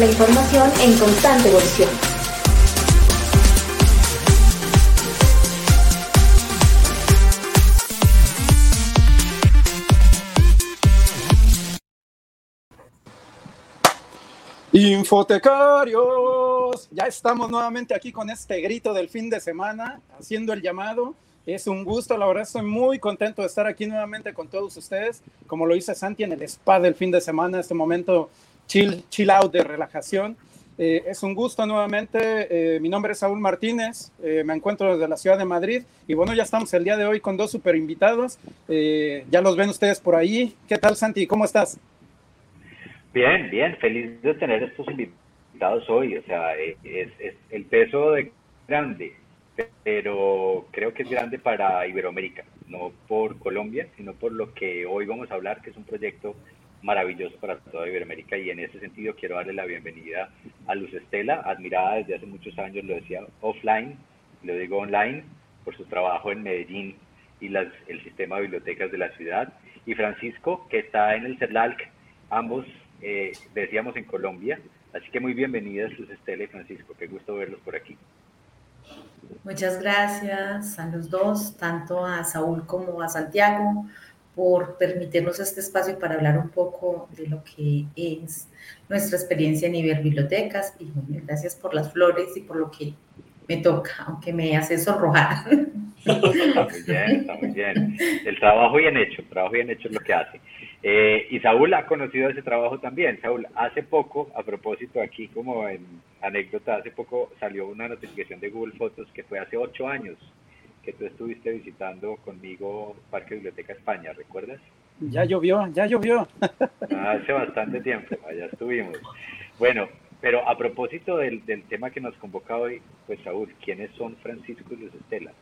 la información en constante evolución. Infotecarios, ya estamos nuevamente aquí con este grito del fin de semana, haciendo el llamado. Es un gusto, la verdad estoy muy contento de estar aquí nuevamente con todos ustedes, como lo hice Santi en el spa del fin de semana, este momento chill, chill out de relajación. Eh, es un gusto nuevamente, eh, mi nombre es Saúl Martínez, eh, me encuentro desde la ciudad de Madrid y bueno, ya estamos el día de hoy con dos super invitados, ya los ven ustedes por ahí. ¿Qué tal Santi? ¿Cómo estás? Bien, bien, feliz de tener estos invitados hoy. O sea, eh, es, el peso de grande, pero creo que es grande para Iberoamérica, no por Colombia, sino por lo que hoy vamos a hablar, que es un proyecto maravilloso para toda Iberoamérica y en ese sentido quiero darle la bienvenida a Luz Estela, admirada desde hace muchos años, lo decía offline, lo digo online, por su trabajo en Medellín y las, el sistema de bibliotecas de la ciudad, y Francisco, que está en el CERLALC, ambos eh, decíamos en Colombia. Así que muy bienvenidas, Luz Estela y Francisco. Qué gusto verlos por aquí. Muchas gracias a los dos, tanto a Saúl como a Santiago, por permitirnos este espacio para hablar un poco de lo que es nuestra experiencia en Iberbibliotecas. Y muy gracias por las flores y por lo que me toca, aunque me hace sonrojar. Está muy bien, está muy bien. El trabajo bien hecho, el trabajo bien hecho es lo que hace. Eh, y Saúl ha conocido ese trabajo también. Saúl, hace poco, a propósito aquí como en anécdota, hace poco salió una notificación de Google Fotos que fue hace ocho años que tú estuviste visitando conmigo Parque Biblioteca España, ¿recuerdas? Ya llovió, ya llovió. Hace bastante tiempo, allá estuvimos. Bueno, pero a propósito del, del tema que nos convoca hoy, pues Saúl, ¿quiénes son Francisco y Luz Estela?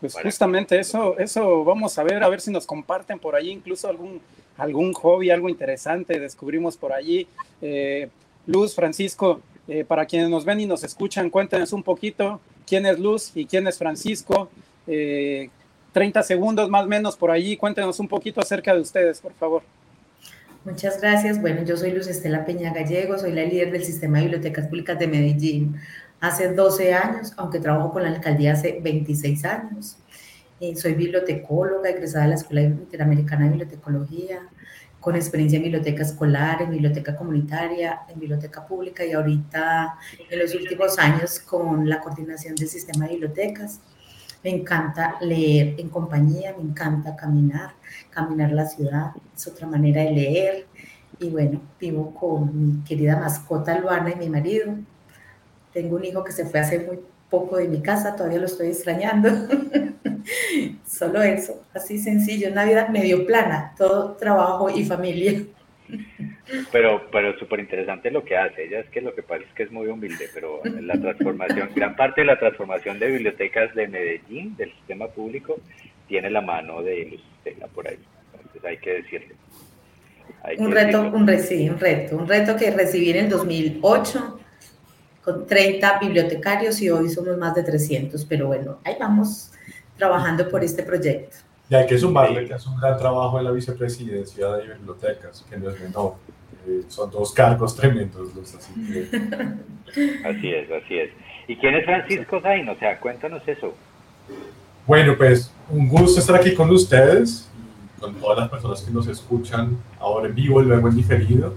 Pues justamente eso, eso vamos a ver, a ver si nos comparten por allí incluso algún, algún hobby, algo interesante, descubrimos por allí. Eh, Luz, Francisco, eh, para quienes nos ven y nos escuchan, cuéntenos un poquito quién es Luz y quién es Francisco. 30 eh, segundos más o menos por allí, cuéntenos un poquito acerca de ustedes, por favor. Muchas gracias. Bueno, yo soy Luz Estela Peña Gallego, soy la líder del Sistema de Bibliotecas Públicas de Medellín hace 12 años, aunque trabajo con la alcaldía hace 26 años. Eh, soy bibliotecóloga, egresada de la Escuela Interamericana de Bibliotecología, con experiencia en biblioteca escolar, en biblioteca comunitaria, en biblioteca pública y ahorita en los últimos años con la coordinación del sistema de bibliotecas. Me encanta leer en compañía, me encanta caminar, caminar la ciudad, es otra manera de leer. Y bueno, vivo con mi querida mascota Luana y mi marido, tengo un hijo que se fue hace muy poco de mi casa, todavía lo estoy extrañando. Solo eso, así sencillo, una vida medio plana, todo trabajo y familia. Pero, pero súper interesante lo que hace. Ella es que lo que pasa es que es muy humilde, pero la transformación, gran parte de la transformación de bibliotecas de Medellín, del sistema público, tiene la mano de Luz por ahí. Entonces hay que decirle. un reto, un, un reto, un reto que recibí en el 2008 con 30 bibliotecarios y hoy somos más de 300, pero bueno, ahí vamos trabajando por este proyecto. Y hay que sumarle que es un gran trabajo en la vicepresidencia de bibliotecas, que no es menor. Eh, son dos cargos tremendos, así Así es, así es. ¿Y quién es Francisco Zain? O sea, cuéntanos eso. Bueno, pues un gusto estar aquí con ustedes, con todas las personas que nos escuchan ahora en vivo y luego en diferido.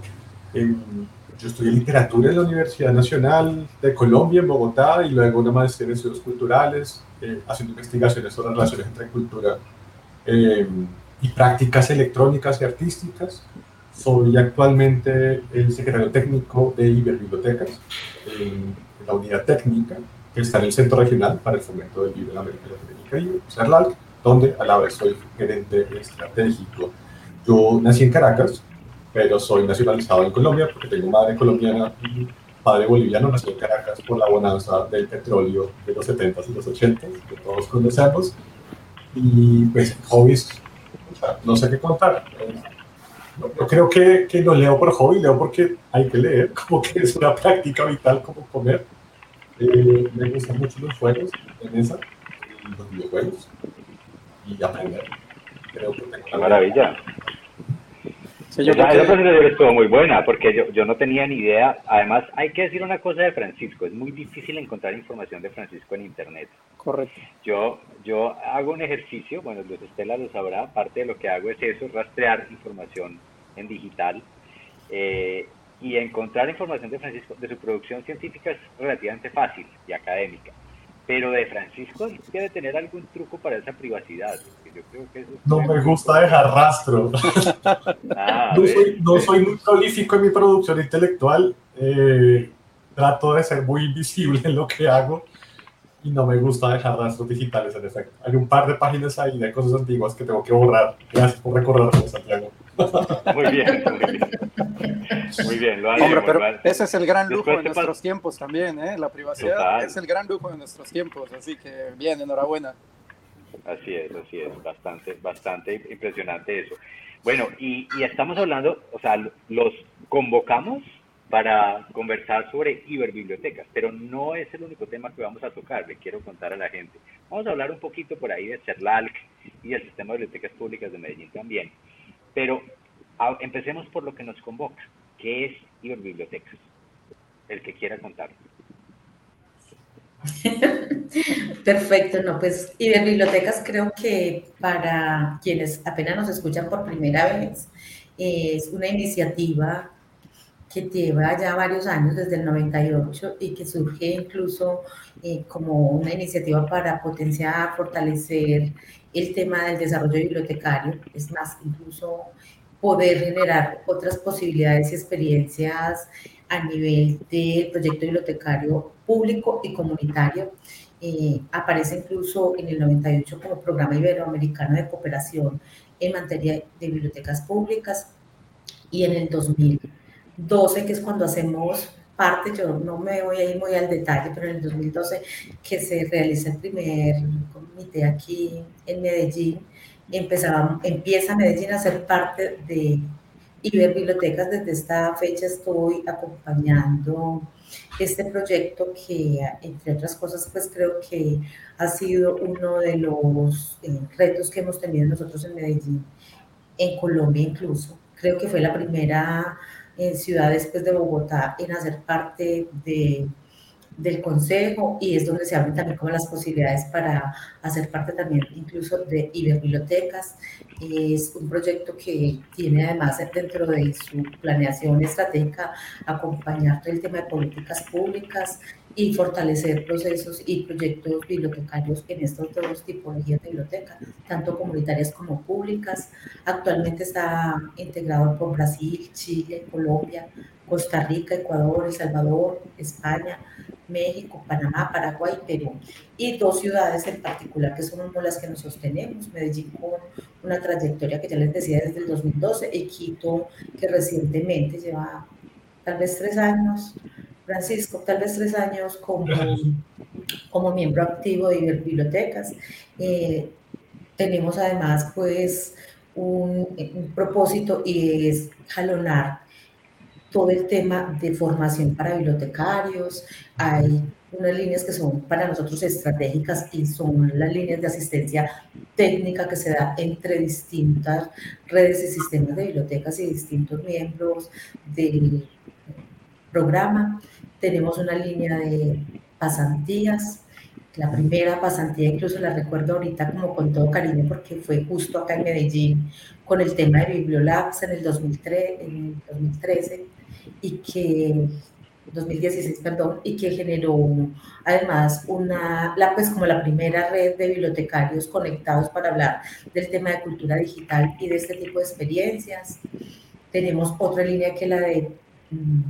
Yo estudié literatura en la Universidad Nacional de Colombia, en Bogotá, y luego una maestría en estudios culturales, eh, haciendo investigaciones sobre relaciones entre cultura eh, y prácticas electrónicas y artísticas. Soy actualmente el secretario técnico de Iberbibliotecas, en la unidad técnica que está en el Centro Regional para el Fomento del Libro en América Latina y CERLAC, donde a la vez soy gerente estratégico. Yo nací en Caracas, pero soy nacionalizado en Colombia porque tengo madre colombiana y padre boliviano, nací en Caracas por la bonanza del petróleo de los 70s y los 80s, que todos conocemos. Y pues, hobbies, no sé qué contar. Yo creo que, que no leo por hobby, leo porque hay que leer, como que es una práctica vital como comer. Eh, me gustan mucho los juegos en esa, y los videojuegos, y aprender. Creo que tengo una maravilla. yo esa, presentación estuvo muy buena porque yo, yo no tenía ni idea. Además, hay que decir una cosa de Francisco: es muy difícil encontrar información de Francisco en Internet. Correcto. Yo, yo hago un ejercicio, bueno, Luz Estela lo sabrá, parte de lo que hago es eso, rastrear información en digital. Eh, y encontrar información de Francisco, de su producción científica es relativamente fácil y académica. Pero de Francisco debe tener algún truco para esa privacidad. no me gusta dejar rastro. Ah, no, soy, muy prolífico en mi producción intelectual. Eh, trato de ser muy invisible en lo que hago y no me gusta dejar rastros digitales en efecto. Hay un par de páginas ahí de cosas antiguas que tengo que borrar. Gracias por recordarme, Santiago. Muy bien, muy bien. Muy bien, lo Hombre, pero ese es el gran lujo de nuestros tiempos también, ¿eh? La privacidad es el gran lujo de nuestros tiempos, así que bien, enhorabuena. Así es, así es, bastante, bastante impresionante eso. Bueno, y, y estamos hablando, o sea, los convocamos para conversar sobre iberbibliotecas, pero no es el único tema que vamos a tocar, le quiero contar a la gente. Vamos a hablar un poquito por ahí de CERLALC y el Sistema de Bibliotecas Públicas de Medellín también. Pero empecemos por lo que nos convoca, que es Iberbibliotecas. El que quiera contar. Perfecto, no, pues Iberbibliotecas creo que para quienes apenas nos escuchan por primera vez, es una iniciativa que lleva ya varios años, desde el 98, y que surge incluso eh, como una iniciativa para potenciar, fortalecer el tema del desarrollo bibliotecario, es más, incluso poder generar otras posibilidades y experiencias a nivel del proyecto bibliotecario público y comunitario. Eh, aparece incluso en el 98 como programa iberoamericano de cooperación en materia de bibliotecas públicas y en el 2012, que es cuando hacemos parte, yo no me voy a ir muy al detalle, pero en el 2012 que se realiza el primer comité aquí en Medellín, empezaba, empieza Medellín a ser parte de Iber Bibliotecas. Desde esta fecha estoy acompañando este proyecto que, entre otras cosas, pues creo que ha sido uno de los eh, retos que hemos tenido nosotros en Medellín, en Colombia incluso. Creo que fue la primera en ciudad después de Bogotá en hacer parte de, del consejo y es donde se abren también como las posibilidades para hacer parte también incluso de Iberbibliotecas. Es un proyecto que tiene además dentro de su planeación estratégica acompañar todo el tema de políticas públicas y fortalecer procesos y proyectos bibliotecarios en estas dos tipologías de bibliotecas, tanto comunitarias como públicas. Actualmente está integrado por Brasil, Chile, Colombia, Costa Rica, Ecuador, El Salvador, España, México, Panamá, Paraguay, Perú. Y dos ciudades en particular que son las que nos sostenemos, Medellín con una trayectoria que ya les decía desde el 2012 y Quito que recientemente lleva tal vez tres años Francisco, tal vez tres años como, como miembro activo de bibliotecas. Eh, tenemos además pues un, propósito y es jalonar todo el tema de formación para bibliotecarios. Hay unas líneas que son para nosotros estratégicas y son las líneas de asistencia técnica que se da entre distintas redes y sistemas de bibliotecas y distintos miembros del programa tenemos una línea de pasantías. La primera pasantía incluso la recuerdo ahorita como con todo cariño porque fue justo acá en Medellín con el tema de Bibliolabs en el, 2003, en el 2013 y que 2016, perdón, y que generó además una, la, pues como la primera red de bibliotecarios conectados para hablar del tema de cultura digital y de este tipo de experiencias. Tenemos otra línea que la de mm,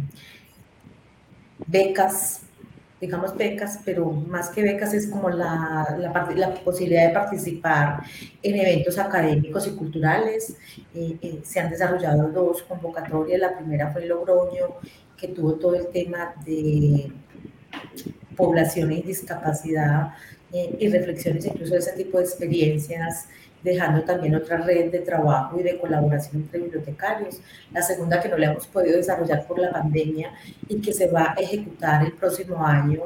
becas, digamos becas, pero más que becas es como la, la, posibilidad de participar en eventos académicos y culturales. Eh, eh, se han desarrollado dos convocatorias, la primera fue Logroño, que tuvo todo el tema de población y discapacidad eh, y reflexiones incluso de ese tipo de experiencias dejando también otra red de trabajo y de colaboración entre bibliotecarios. La segunda que no le hemos podido desarrollar por la pandemia y que se va a ejecutar el próximo año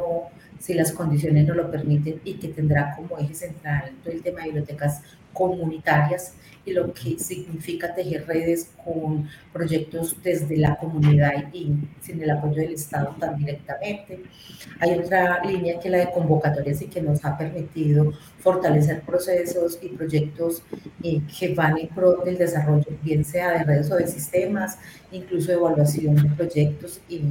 si las condiciones no lo permiten y que tendrá como eje central todo el tema de bibliotecas comunitarias y lo que significa tejer redes con proyectos desde la comunidad y sin el apoyo del Estado tan directamente. Hay otra línea que es la de convocatorias y que nos ha permitido fortalecer procesos y proyectos eh, que van en pro del desarrollo, bien sea de redes o de sistemas, incluso evaluación de proyectos y,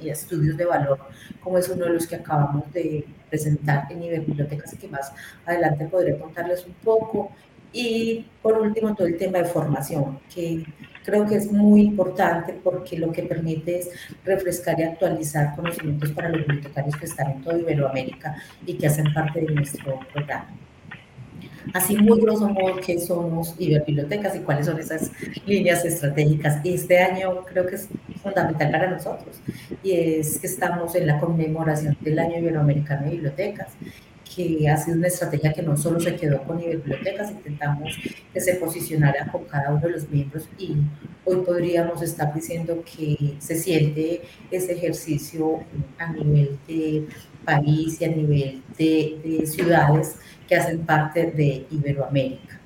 y estudios de valor, como es uno de los que acabamos de presentar en nivel bibliotecas y que más adelante podré contarles un poco. Y por último, todo el tema de formación, que creo que es muy importante porque lo que permite es refrescar y actualizar conocimientos para los bibliotecarios que están en toda Iberoamérica y que hacen parte de nuestro programa. Así muy grosso modo que somos Iberbibliotecas y cuáles son esas líneas estratégicas. Y este año creo que es fundamental para nosotros y es que estamos en la conmemoración del Año Iberoamericano de Bibliotecas que ha sido una estrategia que no solo se quedó con bibliotecas, intentamos que se posicionara con cada uno de los miembros y hoy podríamos estar diciendo que se siente ese ejercicio a nivel de país y a nivel de, de ciudades que hacen parte de Iberoamérica.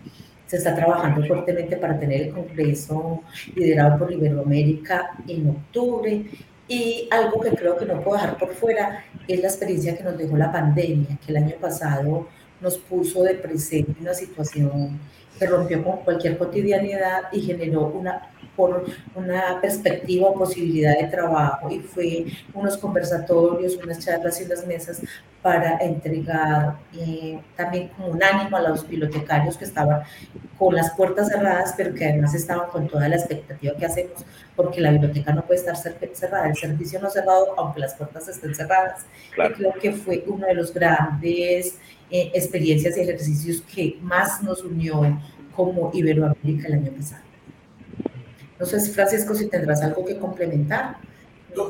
Se está trabajando fuertemente para tener el Congreso liderado por Iberoamérica en octubre y algo que creo que no puedo dejar por fuera es la experiencia que nos dejó la pandemia, que el año pasado nos puso de presente una situación que rompió con cualquier cotidianidad y generó una por una perspectiva o posibilidad de trabajo y fue unos conversatorios, unas charlas y unas mesas para entregar eh, también como un ánimo a los bibliotecarios que estaban con las puertas cerradas, pero que además estaban con toda la expectativa que hacemos, porque la biblioteca no puede estar cerrada, el servicio no cerrado, aunque las puertas estén cerradas. Y creo que fue uno de los grandes eh, experiencias y ejercicios que más nos unió como Iberoamérica el año pasado. No sé, Francisco, si tendrás algo que complementar.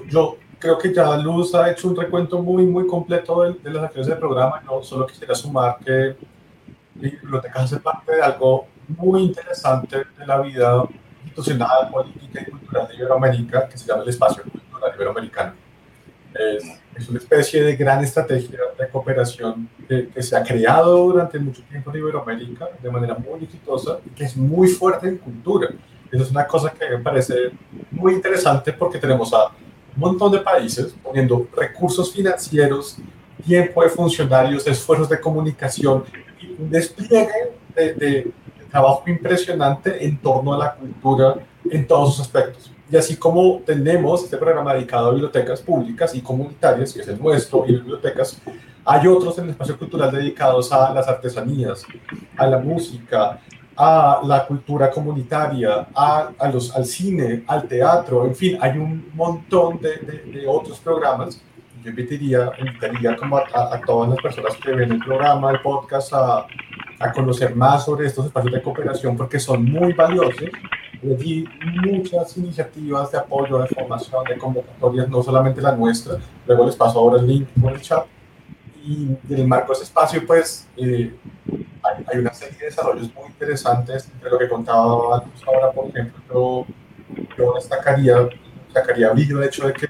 Yo, creo que ya Luz ha hecho un recuento muy, muy completo de, las acciones del programa. No solo quisiera sumar que la biblioteca hace parte de algo muy interesante de la vida institucional, política y cultural de Iberoamérica, que se llama el Espacio Cultural Iberoamericano. Es, es una especie de gran estrategia de cooperación que, que, se ha creado durante mucho tiempo en Iberoamérica de manera muy exitosa y que es muy fuerte en cultura. Eso es una cosa que me parece muy interesante porque tenemos a un montón de países poniendo recursos financieros, tiempo de funcionarios, esfuerzos de comunicación y un despliegue de, de, trabajo impresionante en torno a la cultura en todos sus aspectos. Y así como tenemos este programa dedicado a bibliotecas públicas y comunitarias, que es el nuestro, y bibliotecas, hay otros en el espacio cultural dedicados a las artesanías, a la música, a la cultura comunitaria, a, a los, al cine, al teatro, en fin, hay un montón de, de, de otros programas. Yo invitaría, invitaría como a, a, a, todas las personas que ven el programa, el podcast, a, conocer más sobre estos espacios de cooperación porque son muy valiosos. Allí muchas iniciativas de apoyo, de formación, de convocatorias, no solamente la nuestra. Luego les paso ahora el link por el chat. Y en el marco de ese espacio, pues, eh, hay, hay, una serie de desarrollos muy interesantes, de lo que contaba antes ahora, por ejemplo, yo, yo destacaría, destacaría brillo el hecho de que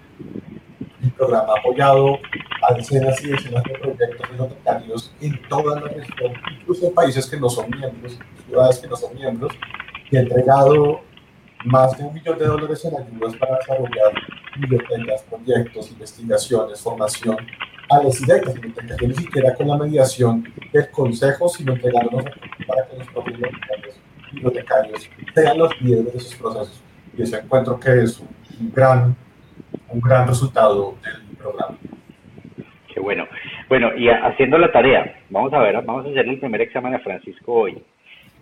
el programa ha apoyado a decenas y decenas de proyectos bibliotecarios en toda la región, incluso en países que no son miembros, ciudades que no son miembros, y ha entregado más de un millón de dólares en ayudas para desarrollar bibliotecas, proyectos, investigaciones, formación a las directas bibliotecas, ni siquiera con la mediación del consejo, sino entregándonos para que los propios bibliotecarios sean los líderes de esos procesos. Y eso encuentro que es un gran, un gran resultado del programa. Qué bueno. Bueno, y haciendo la tarea, vamos a ver, vamos a hacer el primer examen a Francisco hoy.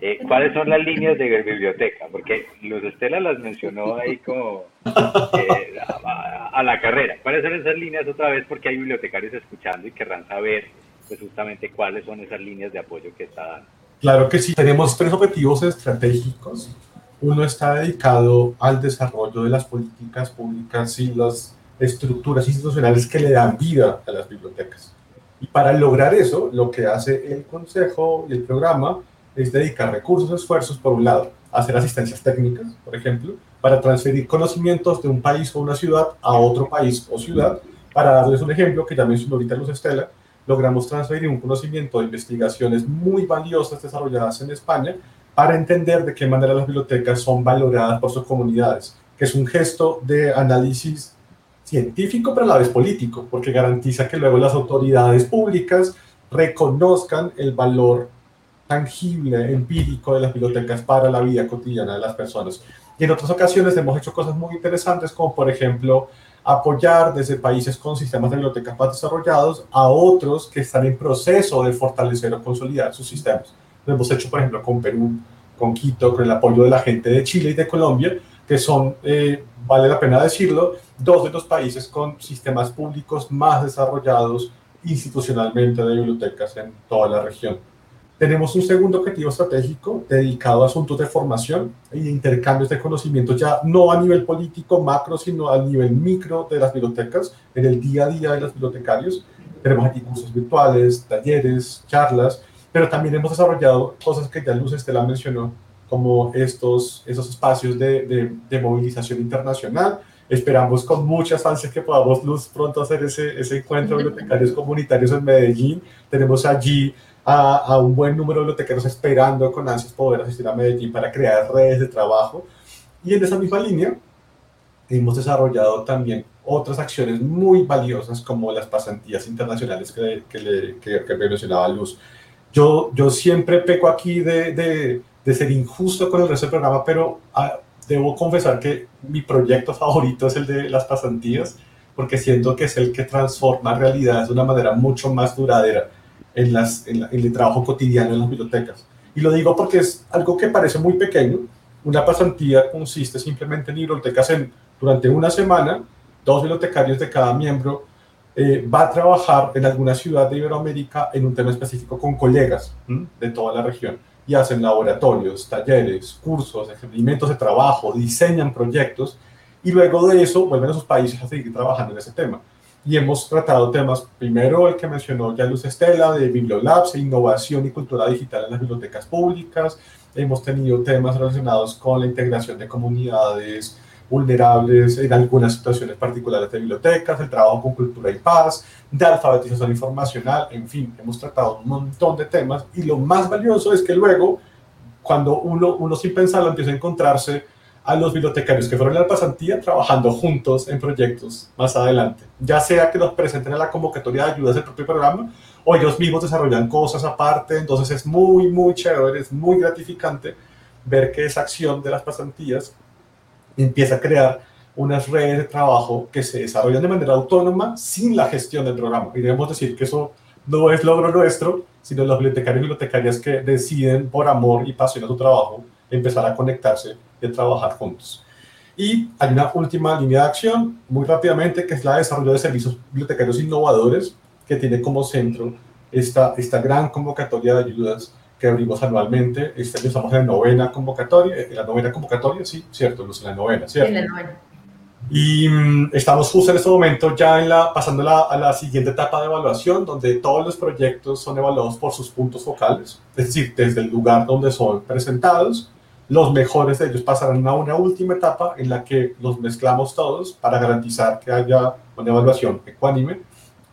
Eh, ¿Cuáles son las líneas de biblioteca? Porque Luz Estela las mencionó ahí como eh, a, a, la carrera. ¿Cuáles son esas líneas otra vez? Porque hay bibliotecarios escuchando y querrán saber pues, justamente cuáles son esas líneas de apoyo que está dando. Claro que sí. Tenemos tres objetivos estratégicos. Uno está dedicado al desarrollo de las políticas públicas y las estructuras institucionales que le dan vida a las bibliotecas. Y para lograr eso, lo que hace el Consejo y el programa es dedicar recursos, esfuerzos, por un lado, a hacer asistencias técnicas, por ejemplo, para transferir conocimientos de un país o una ciudad a otro país o ciudad. Para darles un ejemplo, que ya mencionó ahorita Luz Estela, logramos transferir un conocimiento de investigaciones muy valiosas desarrolladas en España para entender de qué manera las bibliotecas son valoradas por sus comunidades, que es un gesto de análisis científico, pero a la vez político, porque garantiza que luego las autoridades públicas reconozcan el valor tangible, empírico de las bibliotecas para la vida cotidiana de las personas. Y en otras ocasiones hemos hecho cosas muy interesantes, como por ejemplo apoyar desde países con sistemas de bibliotecas más desarrollados a otros que están en proceso de fortalecer o consolidar sus sistemas. Lo hemos hecho, por ejemplo, con Perú, con Quito, con el apoyo de la gente de Chile y de Colombia, que son, eh, vale la pena decirlo, dos de los países con sistemas públicos más desarrollados institucionalmente de bibliotecas en toda la región. Tenemos un segundo objetivo estratégico dedicado a asuntos de formación y de intercambios de conocimiento, ya no a nivel político macro, sino a nivel micro de las bibliotecas, en el día a día de los bibliotecarios. Tenemos aquí cursos virtuales, talleres, charlas, pero también hemos desarrollado cosas que ya Luz Estela mencionó, como estos, esos espacios de, de, de movilización internacional. Esperamos con muchas ansias que podamos, Luz, pronto hacer ese, ese encuentro de bibliotecarios comunitarios en Medellín. Tenemos allí a, un buen número de bibliotecarios esperando con ansias poder asistir a Medellín para crear redes de trabajo. Y en esa misma línea hemos desarrollado también otras acciones muy valiosas como las pasantías internacionales que, que, le, que, mencionaba Luz. Yo, yo siempre peco aquí de, de, de, ser injusto con el resto del programa, pero ah, debo confesar que mi proyecto favorito es el de las pasantías, porque siento que es el que transforma realidades de una manera mucho más duradera en, las, en, el trabajo cotidiano en las bibliotecas. Y lo digo porque es algo que parece muy pequeño. Una pasantía consiste simplemente en bibliotecas en, durante una semana, dos bibliotecarios de cada miembro eh, va a trabajar en alguna ciudad de Iberoamérica en un tema específico con colegas de toda la región y hacen laboratorios, talleres, cursos, experimentos de trabajo, diseñan proyectos y luego de eso vuelven a sus países a seguir trabajando en ese tema y hemos tratado temas, primero el que mencionó ya Luz Estela, de Bibliolabs, e innovación y cultura digital en las bibliotecas públicas. Hemos tenido temas relacionados con la integración de comunidades vulnerables en algunas situaciones particulares de bibliotecas, el trabajo con cultura y paz, de alfabetización informacional, en fin, hemos tratado un montón de temas y lo más valioso es que luego, cuando uno, uno sin pensarlo empieza a encontrarse a los bibliotecarios que fueron a la pasantía trabajando juntos en proyectos más adelante, ya sea que los presenten a la convocatoria de ayudas del propio programa o ellos mismos desarrollan cosas aparte, entonces es muy, muy chévere, es muy gratificante ver que esa acción de las pasantías empieza a crear unas redes de trabajo que se desarrollan de manera autónoma sin la gestión del programa. Y debemos decir que eso no es logro nuestro, sino los bibliotecarios y bibliotecarias que deciden por amor y pasión a su trabajo empezar a conectarse de trabajar juntos. Y hay una última línea de acción, muy rápidamente, que es la de desarrollo de servicios bibliotecarios innovadores, que tiene como centro esta, esta gran convocatoria de ayudas que abrimos anualmente. Este año estamos en la novena convocatoria, en la novena convocatoria, sí, cierto, Luz, en la novena, ¿cierto? En la novena. Y mm, estamos justo en este momento ya en la, pasando la, a la siguiente etapa de evaluación, donde todos los proyectos son evaluados por sus puntos focales, es decir, desde el lugar donde son presentados, los mejores de ellos pasarán a una última etapa en la que los mezclamos todos para garantizar que haya una evaluación ecuánime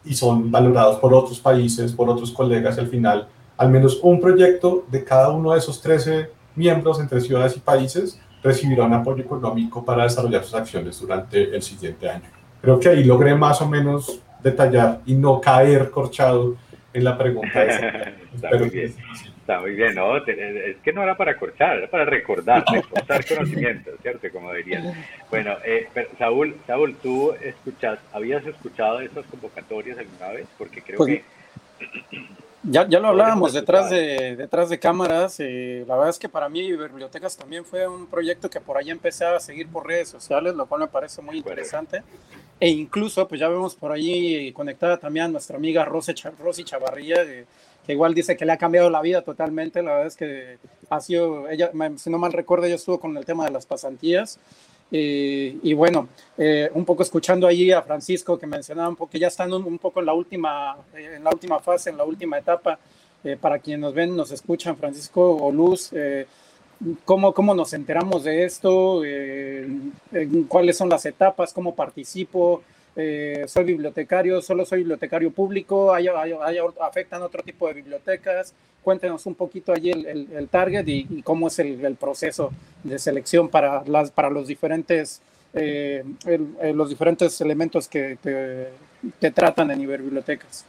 y son valorados por otros países, por otros colegas. Al final, al menos un proyecto de cada uno de esos 13 miembros entre ciudades y países recibirá un apoyo económico para desarrollar sus acciones durante el siguiente año. Creo que ahí logré más o menos detallar y no caer corchado en la pregunta. Está muy bien. Está muy bien, ¿no? Es que no era para corchar, era para recordar, recordar conocimientos, ¿cierto? Como dirían. Bueno, eh, Saúl, Saúl, ¿tú escuchas, habías escuchado esas convocatorias alguna vez? Porque creo pues, que... Ya, ya lo hablábamos detrás de, detrás de cámaras. Eh, la verdad es que para mí Bibliotecas también fue un proyecto que por ahí empecé a seguir por redes sociales, lo cual me parece muy interesante. E incluso, pues ya vemos por ahí conectada también a nuestra amiga Rosy, Rosy Chavarría, de, que igual dice que le ha cambiado la vida totalmente. La verdad es que ha sido, ella, si no mal recuerdo, ella estuvo con el tema de las pasantías. Eh, y bueno, eh, un poco escuchando allí a Francisco que mencionaba un poco que ya están un, poco en la última, eh, en la última fase, en la última etapa. para quienes nos ven, nos escuchan, Francisco o Luz, ¿cómo, ¿cómo nos enteramos de esto? ¿Cuáles son las etapas? ¿Cómo participo? Eh, soy bibliotecario, solo soy bibliotecario público, hay, afectan otro tipo de bibliotecas. Cuéntenos un poquito allí el, target y, cómo es el, proceso de selección para, las, para los, diferentes, eh, los diferentes elementos que te, tratan en bibliotecas.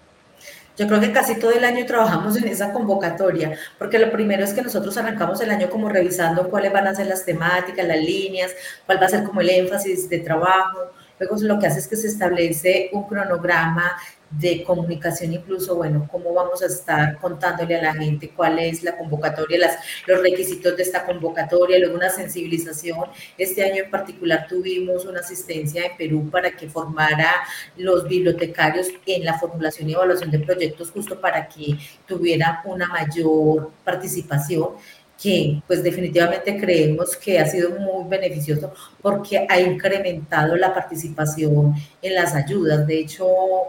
Yo creo que casi todo el año trabajamos en esa convocatoria, porque lo primero es que nosotros arrancamos el año como revisando cuáles van a ser las temáticas, las líneas, cuál va a ser como el énfasis de trabajo, Luego lo que hace es que se establece un cronograma de comunicación, incluso, bueno, cómo vamos a estar contándole a la gente cuál es la convocatoria, los requisitos de esta convocatoria, luego una sensibilización. Este año en particular tuvimos una asistencia en Perú para que formara los bibliotecarios en la formulación y evaluación de proyectos justo para que tuvieran una mayor participación que pues definitivamente creemos que ha sido muy beneficioso porque ha incrementado la participación en las ayudas. De hecho,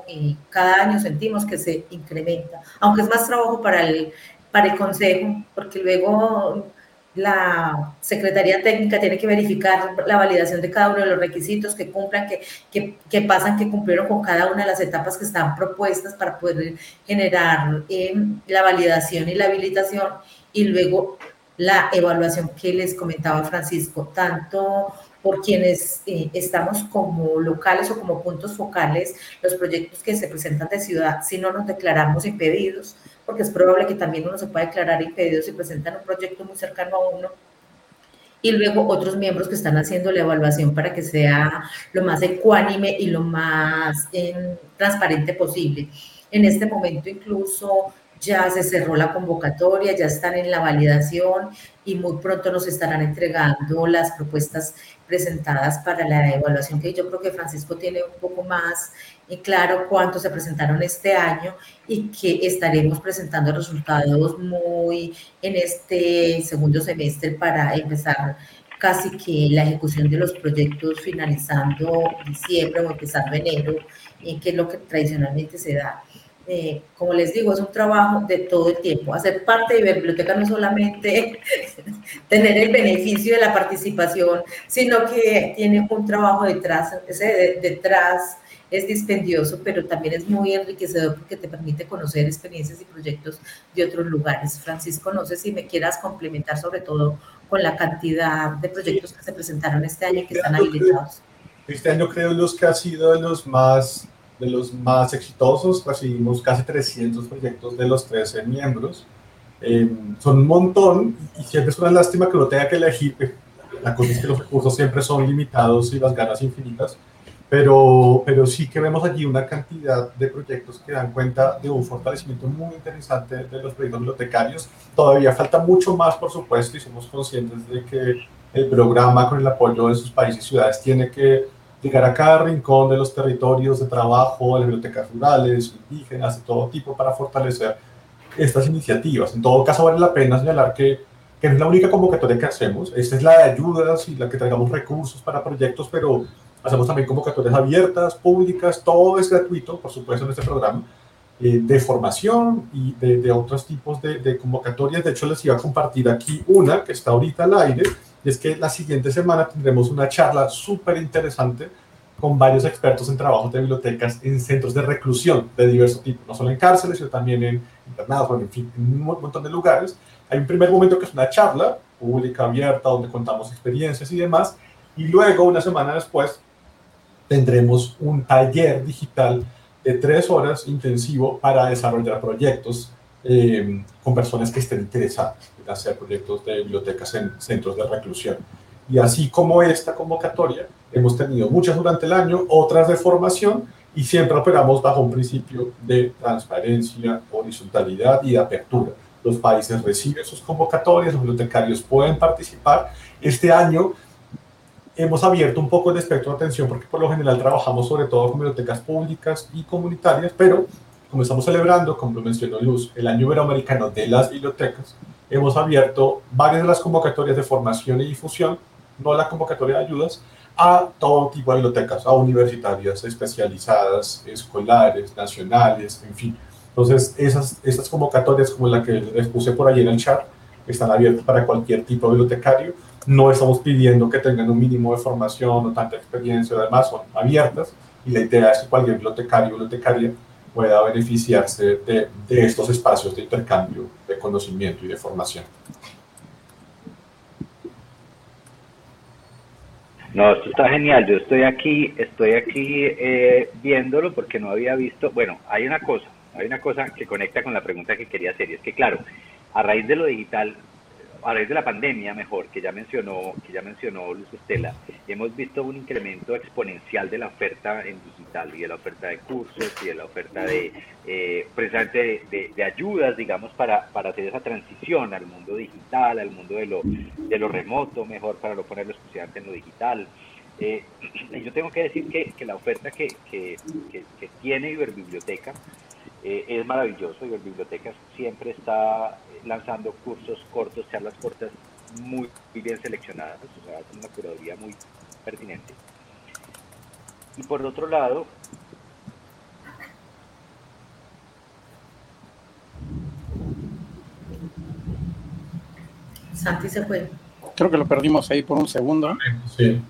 eh, cada año sentimos que se incrementa, aunque es más trabajo para el, para el Consejo, porque luego la Secretaría Técnica tiene que verificar la validación de cada uno de los requisitos que cumplan, que, que, que pasan, que cumplieron con cada una de las etapas que están propuestas para poder generar eh, la validación y la habilitación y luego la evaluación que les comentaba Francisco, tanto por quienes eh, estamos como locales o como puntos focales, los proyectos que se presentan de ciudad, si no nos declaramos impedidos, porque es probable que también uno se pueda declarar impedido si presentan un proyecto muy cercano a uno, y luego otros miembros que están haciendo la evaluación para que sea lo más ecuánime y lo más eh, transparente posible. En este momento incluso ya se cerró la convocatoria, ya están en la validación y muy pronto nos estarán entregando las propuestas presentadas para la evaluación, que yo creo que Francisco tiene un poco más claro cuántos se presentaron este año y que estaremos presentando resultados muy en este segundo semestre para empezar casi que la ejecución de los proyectos finalizando diciembre o empezando enero, que es lo que tradicionalmente se da. Eh, como les digo, es un trabajo de todo el tiempo. Hacer parte de biblioteca no es solamente tener el beneficio de la participación, sino que tiene un trabajo detrás. Ese detrás es dispendioso, pero también es muy enriquecedor porque te permite conocer experiencias y proyectos de otros lugares. Francisco, no sé si me quieras complementar sobre todo con la cantidad de proyectos que se presentaron este año y que están habilitados. Este año creo los que ha sido de los más de los más exitosos, recibimos casi 300 proyectos de los 13 miembros. Eh, son un montón y siempre es una lástima que uno tenga que elegir. Eh, la cosa es que los recursos siempre son limitados y las ganas infinitas, pero, pero sí que vemos allí una cantidad de proyectos que dan cuenta de un fortalecimiento muy interesante de los proyectos bibliotecarios. Todavía falta mucho más, por supuesto, y somos conscientes de que el programa con el apoyo de sus países y ciudades tiene que llegar a cada rincón de los territorios de trabajo, de bibliotecas rurales, indígenas, de todo tipo, para fortalecer estas iniciativas. En todo caso, vale la pena señalar que, que no es la única convocatoria que hacemos. Esta es la de ayudas y la que traigamos recursos para proyectos, pero hacemos también convocatorias abiertas, públicas, todo es gratuito, por supuesto, en este programa, eh, de formación y de, de otros tipos de, de convocatorias. De hecho, les iba a compartir aquí una que está ahorita al aire, y es que la siguiente semana tendremos una charla súper interesante con varios expertos en trabajos de bibliotecas en centros de reclusión de diversos tipos, no solo en cárceles, sino también en internados, en fin, un montón de lugares. Hay un primer momento que es una charla pública, abierta, donde contamos experiencias y demás, y luego, una semana después, tendremos un taller digital de tres horas intensivo para desarrollar proyectos eh, con personas que estén interesadas hacer proyectos de bibliotecas en centros de reclusión. Y así como esta convocatoria, hemos tenido muchas durante el año, otras de formación, y siempre operamos bajo un principio de transparencia, horizontalidad y de apertura. Los países reciben sus convocatorias, los bibliotecarios pueden participar. Este año hemos abierto un poco el espectro de atención porque por lo general trabajamos sobre todo con bibliotecas públicas y comunitarias, pero como estamos celebrando, como lo mencionó Luz, el año iberoamericano de las bibliotecas, hemos abierto varias de las convocatorias de formación y difusión, no la convocatoria de ayudas, a todo tipo de bibliotecas, a universitarias especializadas, escolares, nacionales, en fin. Entonces, esas, convocatorias como la que les puse por ahí en el chat, están abiertas para cualquier tipo de bibliotecario. No estamos pidiendo que tengan un mínimo de formación o tanta experiencia, además son abiertas y la idea es que cualquier bibliotecario o bibliotecaria pueda beneficiarse de, estos espacios de intercambio de conocimiento y de formación. No, esto está genial. Yo estoy aquí, estoy aquí eh, viéndolo porque no había visto. Bueno, hay una cosa, hay una cosa que conecta con la pregunta que quería hacer y es que claro, a raíz de lo digital a raíz de la pandemia, mejor, que ya mencionó, que ya mencionó Luz Estela, hemos visto un incremento exponencial de la oferta en digital y de la oferta de cursos y de la oferta de, eh, precisamente de, ayudas, digamos, para, para hacer esa transición al mundo digital, al mundo de lo, de lo remoto, mejor para no ponerlo exclusivamente en lo digital. Eh, yo tengo que decir que, que la oferta que, que, que tiene Iberbiblioteca eh, es maravilloso. Iberbibliotecas siempre está lanzando cursos cortos, charlas cortas muy, bien seleccionadas, o sea, con una curaduría muy pertinente. Y por otro lado, Santi se fue. Creo que lo perdimos ahí por un segundo. Sí.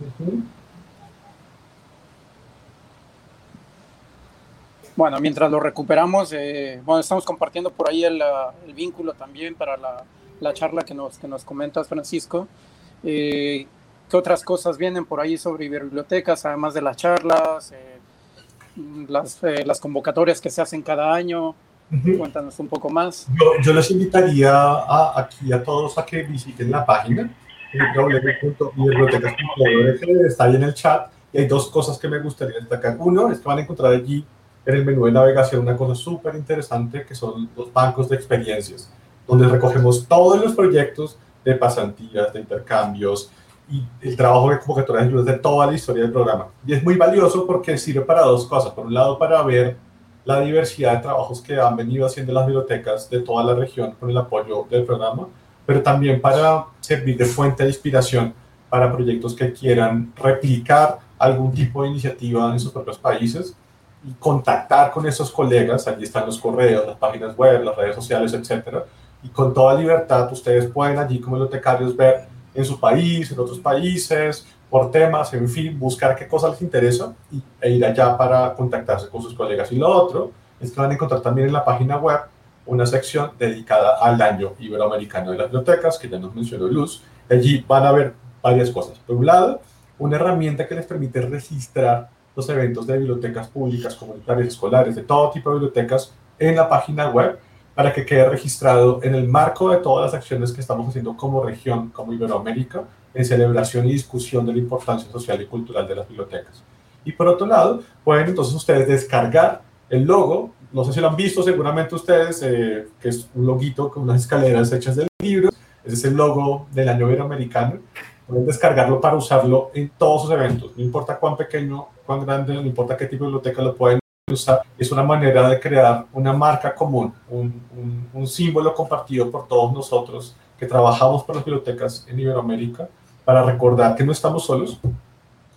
Bueno, mientras lo recuperamos, eh, bueno, estamos compartiendo por ahí el, el vínculo también para la, la, charla que nos, que nos comentas, Francisco. Eh, ¿Qué otras cosas vienen por ahí sobre bibliotecas, además de las charlas, eh, las, eh, las, convocatorias que se hacen cada año? Cuéntanos un poco más. Yo, yo les invitaría a, aquí a todos a que visiten la página www.bibliotecas.org, está ahí en el chat, y hay dos cosas que me gustaría destacar. Uno es que van a encontrar allí en el menú de navegación una cosa súper interesante que son los bancos de experiencias, donde recogemos todos los proyectos de pasantías, de intercambios y el trabajo de convocatorias de toda la historia del programa. Y es muy valioso porque sirve para dos cosas. Por un lado, para ver la diversidad de trabajos que han venido haciendo las bibliotecas de toda la región con el apoyo del programa, pero también para servir de fuente de inspiración para proyectos que quieran replicar algún tipo de iniciativa en sus propios países y contactar con esos colegas, allí están los correos, las páginas web, las redes sociales, etcétera, y con toda libertad ustedes pueden allí como bibliotecarios ver en su país, en otros países, por temas, en fin, buscar qué cosa les interesa e ir allá para contactarse con sus colegas. Y lo otro es que van a encontrar también en la página web una sección dedicada al año iberoamericano de las bibliotecas, que ya nos mencionó Luz. Allí van a ver varias cosas. Por un lado, una herramienta que les permite registrar los eventos de bibliotecas públicas, comunitarias, escolares, de todo tipo de bibliotecas en la página web para que quede registrado en el marco de todas las acciones que estamos haciendo como región, como Iberoamérica, en celebración y discusión de la importancia social y cultural de las bibliotecas. Y por otro lado, pueden entonces ustedes descargar el logo, no sé si lo han visto seguramente ustedes, eh, que es un loguito con unas escaleras hechas de libros, ese es el logo del año iberoamericano, pueden descargarlo para usarlo en todos sus eventos, no importa cuán pequeño, cuán grande, no importa qué tipo de biblioteca lo pueden usar, es una manera de crear una marca común, un, un, símbolo compartido por todos nosotros que trabajamos por las bibliotecas en Iberoamérica para recordar que no estamos solos,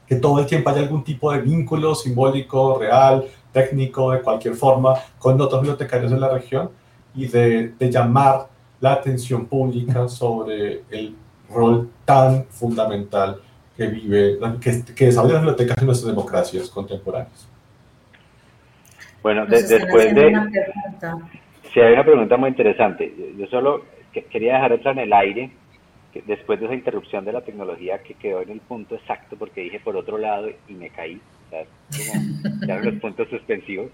que todo el tiempo hay algún tipo de vínculo simbólico, real, técnico, de cualquier forma, con otros bibliotecarios de la región y de, de llamar la atención pública sobre el rol tan fundamental que vive, que, que desarrolla las bibliotecas en nuestras democracias contemporáneas. Bueno, después de... Si hay una pregunta muy interesante. Yo solo quería dejar otra en el aire, después de esa interrupción de la tecnología que quedó en el punto exacto, porque dije por otro lado y me caí. O sea, como, ya los puntos suspensivos.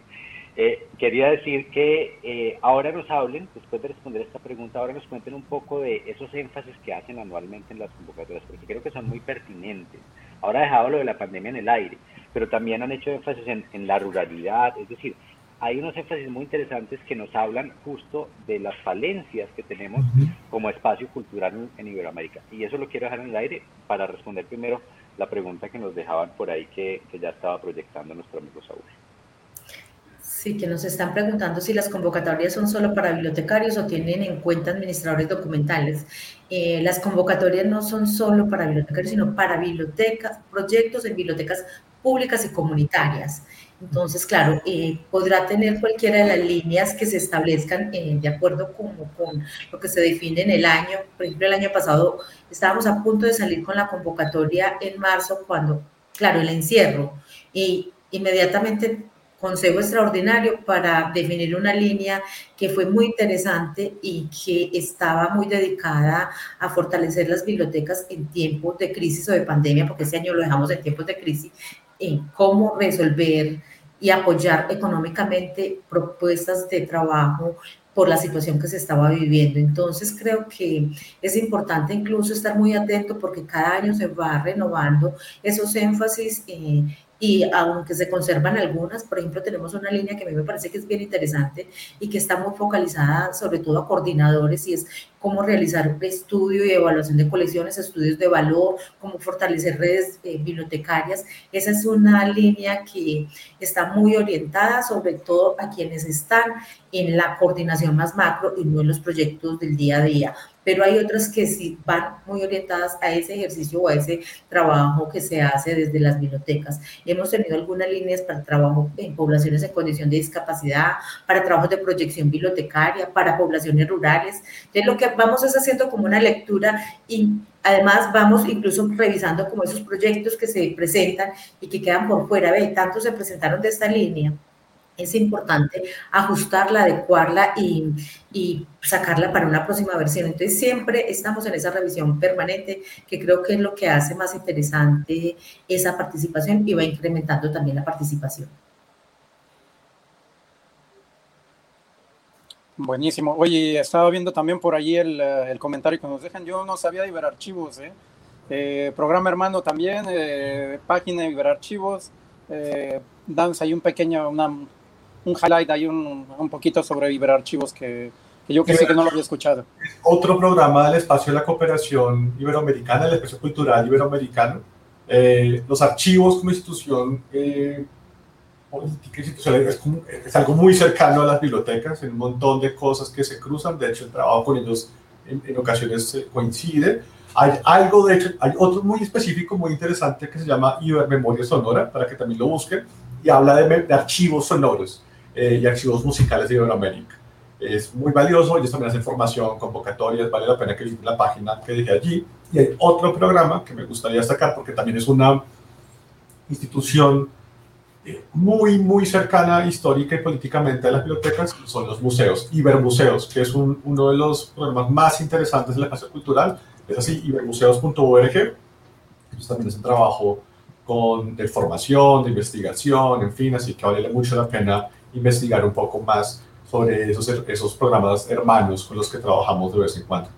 Eh, quería decir que eh, ahora nos hablen, después de responder esta pregunta, ahora nos cuenten un poco de esos énfasis que hacen anualmente en las convocatorias, porque creo que son muy pertinentes. Ahora he dejado lo de la pandemia en el aire, pero también han hecho énfasis en, la ruralidad, es decir, hay unos énfasis muy interesantes que nos hablan justo de las falencias que tenemos como espacio cultural en Iberoamérica. Y eso lo quiero dejar en el aire para responder primero la pregunta que nos dejaban por ahí que, que ya estaba proyectando nuestro amigo Saúl. Sí, que nos están preguntando si las convocatorias son solo para bibliotecarios o tienen en cuenta administradores documentales. Eh, las convocatorias no son solo para bibliotecarios, sino para bibliotecas, proyectos en bibliotecas públicas y comunitarias. Entonces, claro, eh, podrá tener cualquiera de las líneas que se establezcan eh, de acuerdo con, con, lo que se define en el año. Por ejemplo, el año pasado estábamos a punto de salir con la convocatoria en marzo cuando, claro, el encierro. Y inmediatamente consejo extraordinario para definir una línea que fue muy interesante y que estaba muy dedicada a fortalecer las bibliotecas en tiempos de crisis o de pandemia, porque este año lo dejamos en tiempos de crisis, en cómo resolver y apoyar económicamente propuestas de trabajo por la situación que se estaba viviendo. Entonces creo que es importante incluso estar muy atento porque cada año se va renovando esos énfasis eh, y aunque se conservan algunas, por ejemplo, tenemos una línea que a mí me parece que es bien interesante y que está muy focalizada sobre todo a coordinadores y es cómo realizar un estudio y evaluación de colecciones, estudios de valor, cómo fortalecer redes eh, bibliotecarias. Esa es una línea que está muy orientada sobre todo a quienes están en la coordinación más macro y no en los proyectos del día a día pero hay otras que sí van muy orientadas a ese ejercicio o a ese trabajo que se hace desde las bibliotecas. Hemos tenido algunas líneas para trabajo en poblaciones en condición de discapacidad, para trabajos de proyección bibliotecaria, para poblaciones rurales. Entonces, lo que vamos es haciendo como una lectura y Además, vamos incluso revisando como esos proyectos que se presentan y que quedan por fuera. Ve, tanto se presentaron de esta línea es importante ajustarla, adecuarla y, y, sacarla para una próxima versión. Entonces siempre estamos en esa revisión permanente que creo que es lo que hace más interesante esa participación y va incrementando también la participación. Buenísimo. Oye, estaba viendo también por allí el, eh, el comentario que nos dejan. Yo no sabía de Iberarchivos, ¿eh? ¿eh? programa hermano también, eh, página de Iberarchivos. Eh, damos ahí un pequeño, una, un highlight ahí un, un poquito sobre Iberarchivos que, que yo que sé que no lo había escuchado. Otro programa del espacio de la cooperación iberoamericana, el espacio cultural iberoamericano. Eh, los archivos como institución eh, política institucional es, como, es, algo muy cercano a las bibliotecas, en un montón de cosas que se cruzan, de hecho el trabajo con ellos en, en ocasiones coincide. Hay algo, de hecho, hay otro muy específico, muy interesante que se llama Ibermemoria Sonora, para que también lo busquen, y habla de, de archivos sonoros eh, y archivos musicales de Iberoamérica. Es muy valioso, ellos también hacen formación, convocatorias, vale la pena que visiten la página que dejé allí. Y hay otro programa que me gustaría destacar porque también es una institución eh, muy, muy cercana histórica y políticamente a las bibliotecas, son los museos, Ibermuseos, que es un, uno de los programas más interesantes de la clase cultural. Es así, ibermuseos.org. Ellos también hacen trabajo con, de formación, de investigación, en fin, así que vale mucho la pena investigar un poco más sobre esos, esos programas hermanos con los que trabajamos de vez en cuando.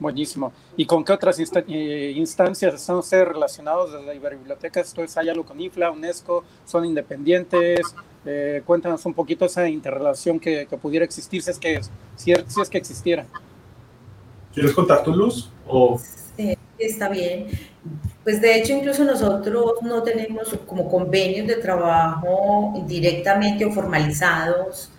Buenísimo. ¿Y con qué otras insta eh, instancias están ustedes relacionados desde la biblioteca? Entonces, ¿hay algo con IFLA, UNESCO? ¿Son independientes? Eh, cuéntanos un poquito esa interrelación que, que pudiera existir, si es que, si, si es que existiera. ¿Quieres contar tu luz? O... Sí, está bien. Pues de hecho, incluso nosotros no tenemos como convenios de trabajo directamente o formalizados,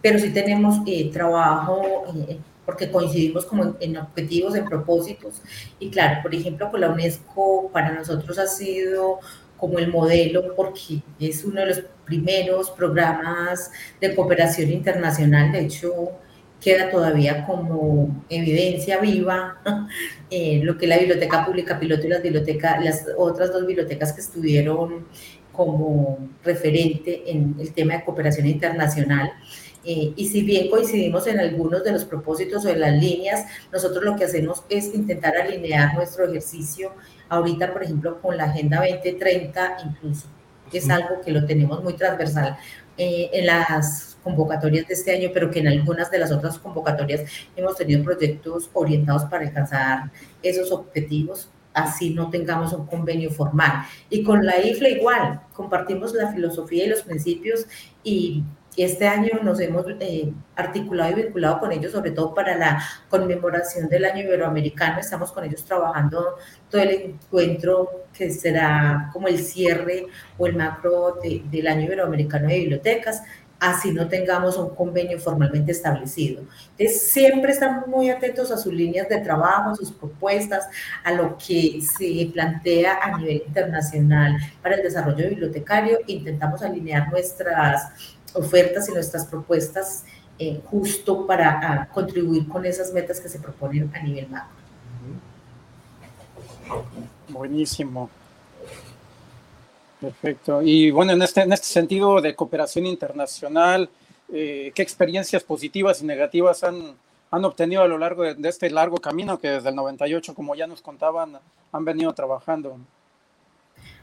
pero sí tenemos eh, trabajo eh, porque coincidimos como en, objetivos, en propósitos. Y claro, por ejemplo, con la UNESCO para nosotros ha sido como el modelo porque es uno de los primeros programas de cooperación internacional. De hecho, queda todavía como evidencia viva eh, lo que la biblioteca pública piloto y las bibliotecas, las otras dos bibliotecas que estuvieron como referente en el tema de cooperación internacional. Eh, y si bien coincidimos en algunos de los propósitos o en las líneas, nosotros lo que hacemos es intentar alinear nuestro ejercicio ahorita, por ejemplo, con la Agenda 2030 incluso, que es algo que lo tenemos muy transversal eh, en las convocatorias de este año, pero que en algunas de las otras convocatorias hemos tenido proyectos orientados para alcanzar esos objetivos, así no tengamos un convenio formal. Y con la IFLA igual, compartimos la filosofía y los principios y este año nos hemos eh, articulado y vinculado con ellos, sobre todo para la conmemoración del año iberoamericano. Estamos con ellos trabajando todo el encuentro que será como el cierre o el macro de, del año iberoamericano de bibliotecas así no tengamos un convenio formalmente establecido. Entonces, siempre estamos muy atentos a sus líneas de trabajo, a sus propuestas, a lo que se plantea a nivel internacional para el desarrollo bibliotecario. Intentamos alinear nuestras ofertas y nuestras propuestas eh, justo para contribuir con esas metas que se proponen a nivel macro. Buenísimo. Perfecto. Y bueno, en este, en este sentido de cooperación internacional, eh, ¿qué experiencias positivas y negativas han, han obtenido a lo largo de, este largo camino que desde el 98, como ya nos contaban, han venido trabajando?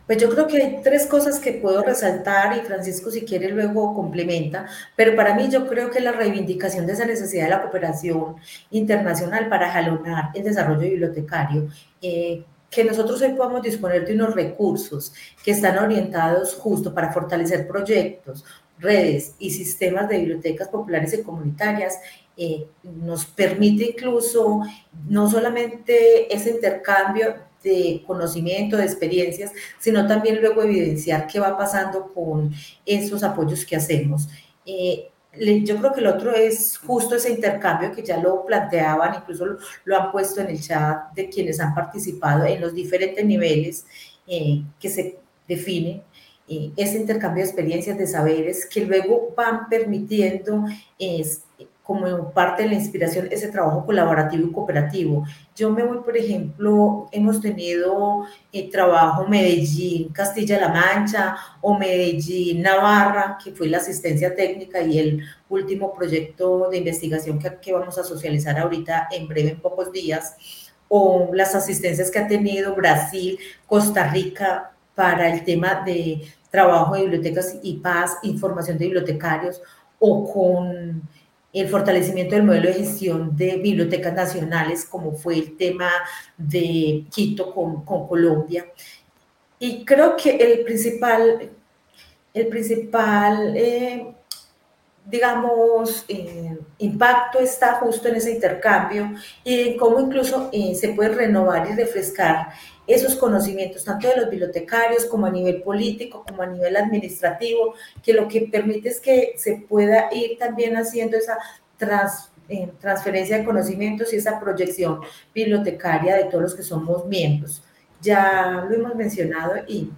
Pues yo creo que hay tres cosas que puedo resaltar y Francisco si quiere luego complementa, pero para mí yo creo que la reivindicación de esa necesidad de la cooperación internacional para jalonar el desarrollo bibliotecario, eh, que nosotros hoy podamos disponer de unos recursos que están orientados justo para fortalecer proyectos, redes y sistemas de bibliotecas populares y comunitarias, eh, nos permite incluso no solamente ese intercambio de conocimiento, de experiencias, sino también luego evidenciar qué va pasando con esos apoyos que hacemos. Eh, yo creo que el otro es justo ese intercambio que ya lo planteaban, incluso lo, lo han puesto en el chat de quienes han participado en los diferentes niveles eh, que se definen, eh, ese intercambio de experiencias, de saberes, que luego van permitiendo como parte de la inspiración ese trabajo colaborativo y cooperativo. Yo me voy, por ejemplo, hemos tenido eh, trabajo Medellín, Castilla-La Mancha o Medellín, Navarra, que fue la asistencia técnica y el último proyecto de investigación que, que vamos a socializar ahorita en breve, en pocos días, o las asistencias que ha tenido Brasil, Costa Rica para el tema de trabajo de bibliotecas y paz, información de bibliotecarios, o con el fortalecimiento del modelo de gestión de bibliotecas nacionales, como fue el tema de Quito con, Colombia. Y creo que el principal, el principal eh, digamos, eh, impacto está justo en ese intercambio y en cómo incluso eh, se puede renovar y refrescar esos conocimientos, tanto de los bibliotecarios como a nivel político, como a nivel administrativo, que lo que permite es que se pueda ir también haciendo esa eh, transferencia de conocimientos y esa proyección bibliotecaria de todos los que somos miembros. Ya lo hemos mencionado y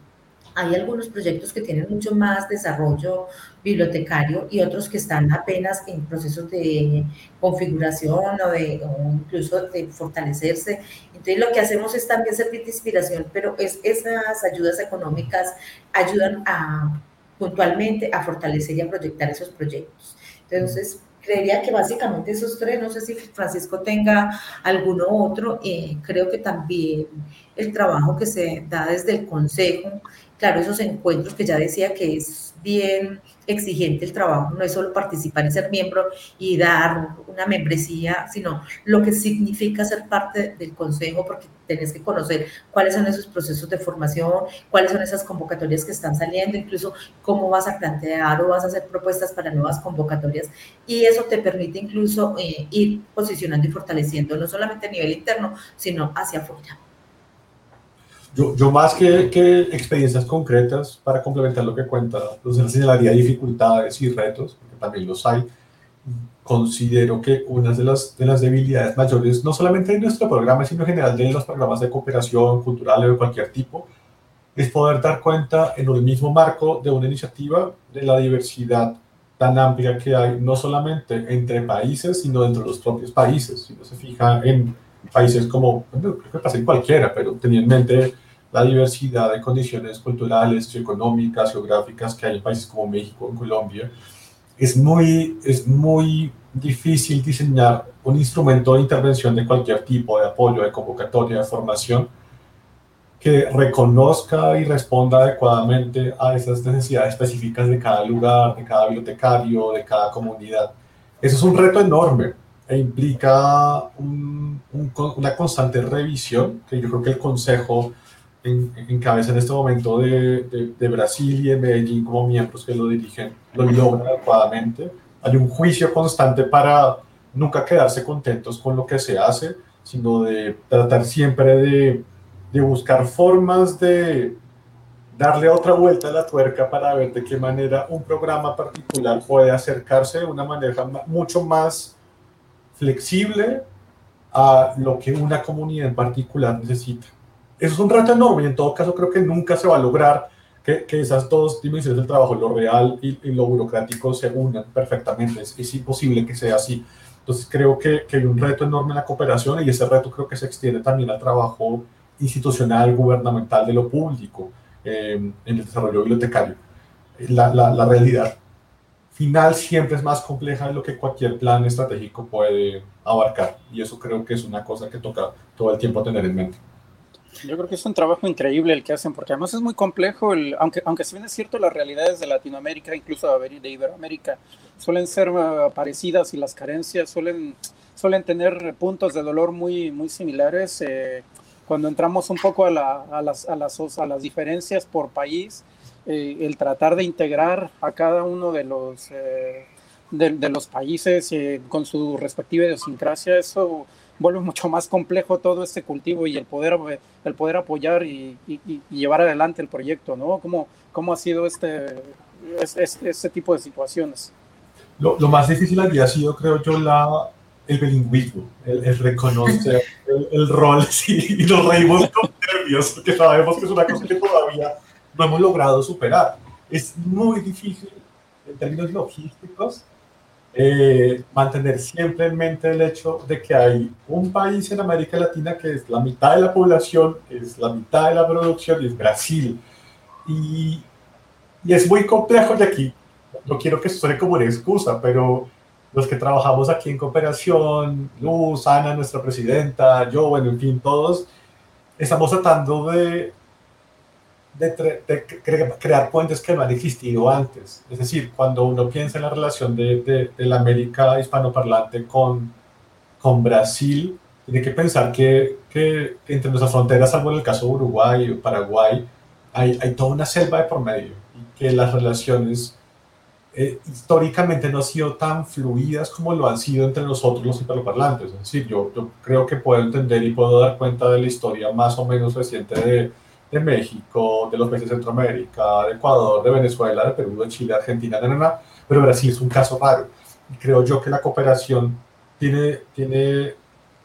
hay algunos proyectos que tienen mucho más desarrollo bibliotecario y otros que están apenas en procesos de configuración o, de, o incluso de fortalecerse. Entonces lo que hacemos es también servir de inspiración, pero es, esas ayudas económicas ayudan a puntualmente a fortalecer y a proyectar esos proyectos. Entonces, creería que básicamente esos tres, no sé si Francisco tenga alguno otro, eh, creo que también el trabajo que se da desde el Consejo claro, esos encuentros que ya decía que es bien exigente el trabajo, no es solo participar y ser miembro y dar una membresía, sino lo que significa ser parte del consejo, porque tenés que conocer cuáles son esos procesos de formación, cuáles son esas convocatorias que están saliendo, incluso cómo vas a plantear o vas a hacer propuestas para nuevas convocatorias. Y eso te permite incluso eh, ir posicionando y fortaleciendo, no solamente a nivel interno, sino hacia afuera. Yo, yo más que, que, experiencias concretas, para complementar lo que cuenta, los señalaría dificultades y retos, porque también los hay. Considero que una de las, de las debilidades mayores, no solamente en nuestro programa, sino en general de los programas de cooperación cultural o de cualquier tipo, es poder dar cuenta en el mismo marco de una iniciativa de la diversidad tan amplia que hay, no solamente entre países, sino dentro de los propios países. Si uno se fija en países como, creo que pasa en cualquiera, pero teniendo en mente la diversidad de condiciones culturales, económicas, geográficas que hay en países como México, en Colombia, es muy, es muy difícil diseñar un instrumento de intervención de cualquier tipo, de apoyo, de convocatoria, de formación, que reconozca y responda adecuadamente a esas necesidades específicas de cada lugar, de cada bibliotecario, de cada comunidad. Eso es un reto enorme e implica un, un, una constante revisión, que yo creo que el Consejo en, en, cabeza en este momento de, de, de, Brasil y de Medellín como miembros que lo dirigen, lo logran adecuadamente. Hay un juicio constante para nunca quedarse contentos con lo que se hace, sino de tratar siempre de, de buscar formas de darle otra vuelta a la tuerca para ver de qué manera un programa particular puede acercarse de una manera mucho más flexible a lo que una comunidad en particular necesita. Eso es un reto enorme y en todo caso creo que nunca se va a lograr que, que esas dos dimensiones del trabajo, lo real y, y lo burocrático, se unan perfectamente. Es, es, imposible que sea así. Entonces creo que, que hay un reto enorme en la cooperación y ese reto creo que se extiende también al trabajo institucional, gubernamental de lo público. en el desarrollo bibliotecario. La, la, la, realidad final siempre es más compleja de lo que cualquier plan estratégico puede abarcar y eso creo que es una cosa que toca todo el tiempo tener en mente. Yo creo que es un trabajo increíble el que hacen, porque además es muy complejo, el, aunque, aunque si bien es cierto, las realidades de Latinoamérica, incluso de Iberoamérica, suelen ser uh, parecidas y las carencias suelen, suelen tener puntos de dolor muy, muy similares. Eh, cuando entramos un poco a, la, a, las, a, las, a las diferencias por país, eh, el tratar de integrar a cada uno de los, eh, de, los países con su respectiva idiosincrasia, eso vuelve mucho más complejo todo este cultivo y el poder, el poder apoyar y, y, y llevar adelante el proyecto, ¿no? ¿Cómo, cómo ha sido este, este, este tipo de situaciones? Lo, lo, más difícil había sido, creo yo, la, el bilingüismo, el, el reconocer el, el, rol sí, y nos reímos con nervios porque sabemos que es una cosa que todavía no hemos logrado superar. Es muy difícil en términos logísticos eh, mantener siempre en mente el hecho de que hay un país en América Latina que es la mitad de la población, que es la mitad de la producción y es Brasil. Y, y es muy complejo de aquí. No quiero que suene como una excusa, pero los que trabajamos aquí en cooperación, Luz, Ana, nuestra presidenta, yo, bueno, en fin, todos, estamos tratando de de, de cre crear puentes que no han existido antes. Es decir, cuando uno piensa en la relación de, de la América hispanoparlante con, con Brasil, tiene que pensar que, que, entre nuestras fronteras, salvo en el caso de Uruguay o Paraguay, hay, hay toda una selva de por medio y que las relaciones eh, históricamente no han sido tan fluidas como lo han sido entre nosotros los hispanoparlantes. Es decir, yo, yo creo que puedo entender y puedo dar cuenta de la historia más o menos reciente de de México, de los países de Centroamérica, de Ecuador, de Venezuela, de Perú, de Chile, Argentina, na, na, na, pero Brasil es un caso raro. Y creo yo que la cooperación tiene, tiene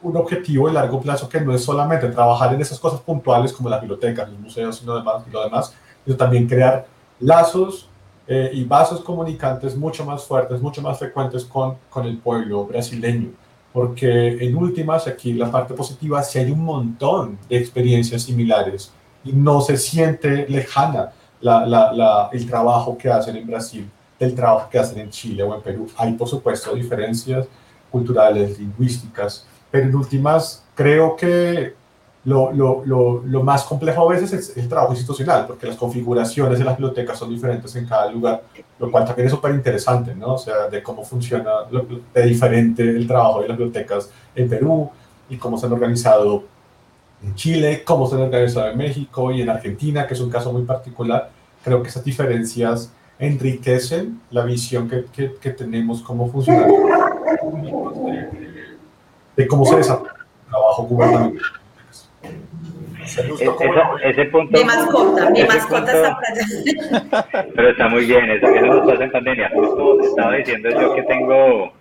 un objetivo de largo plazo que no es solamente trabajar en esas cosas puntuales como las bibliotecas, los museos y lo demás, y lo demás sino también crear lazos eh, y vasos comunicantes mucho más fuertes, mucho más frecuentes con, con el pueblo brasileño. Porque en últimas, aquí la parte positiva, sí hay un montón de experiencias similares y no se siente lejana la, el trabajo que hacen en Brasil del trabajo que hacen en Chile o en Perú. Hay, por supuesto, diferencias culturales, lingüísticas, pero en últimas creo que lo, lo, lo, lo más complejo a veces es el trabajo institucional, porque las configuraciones de las bibliotecas son diferentes en cada lugar, lo cual también es súper interesante, ¿no? O sea, de cómo funciona de diferente el trabajo de las bibliotecas en Perú y cómo se han organizado en Chile, cómo se han organizado en México y en Argentina, que es un caso muy particular. Creo que esas diferencias enriquecen la visión que, que, que tenemos como funcionarios de cómo se desarrolla el trabajo gubernamental. Ese, ese, punto. Mi mascota, mi mascota está para allá. Pero está muy bien, eso, eso nos pasa en pandemia. Justo estaba diciendo yo que tengo,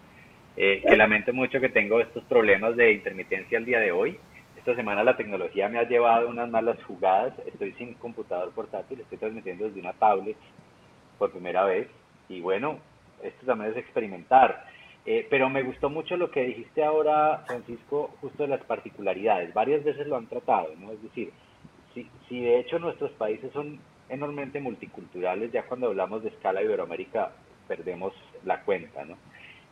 eh, que lamento mucho que tengo estos problemas de intermitencia al día de hoy esta semana la tecnología me ha llevado unas malas jugadas. Estoy sin computador portátil, estoy transmitiendo desde una tablet por primera vez. Y bueno, esto también es experimentar. Eh, pero me gustó mucho lo que dijiste ahora, Francisco, justo de las particularidades. Varias veces lo han tratado, ¿no? Es decir, si, si de hecho nuestros países son enormemente multiculturales, ya cuando hablamos de escala Iberoamérica perdemos la cuenta, ¿no?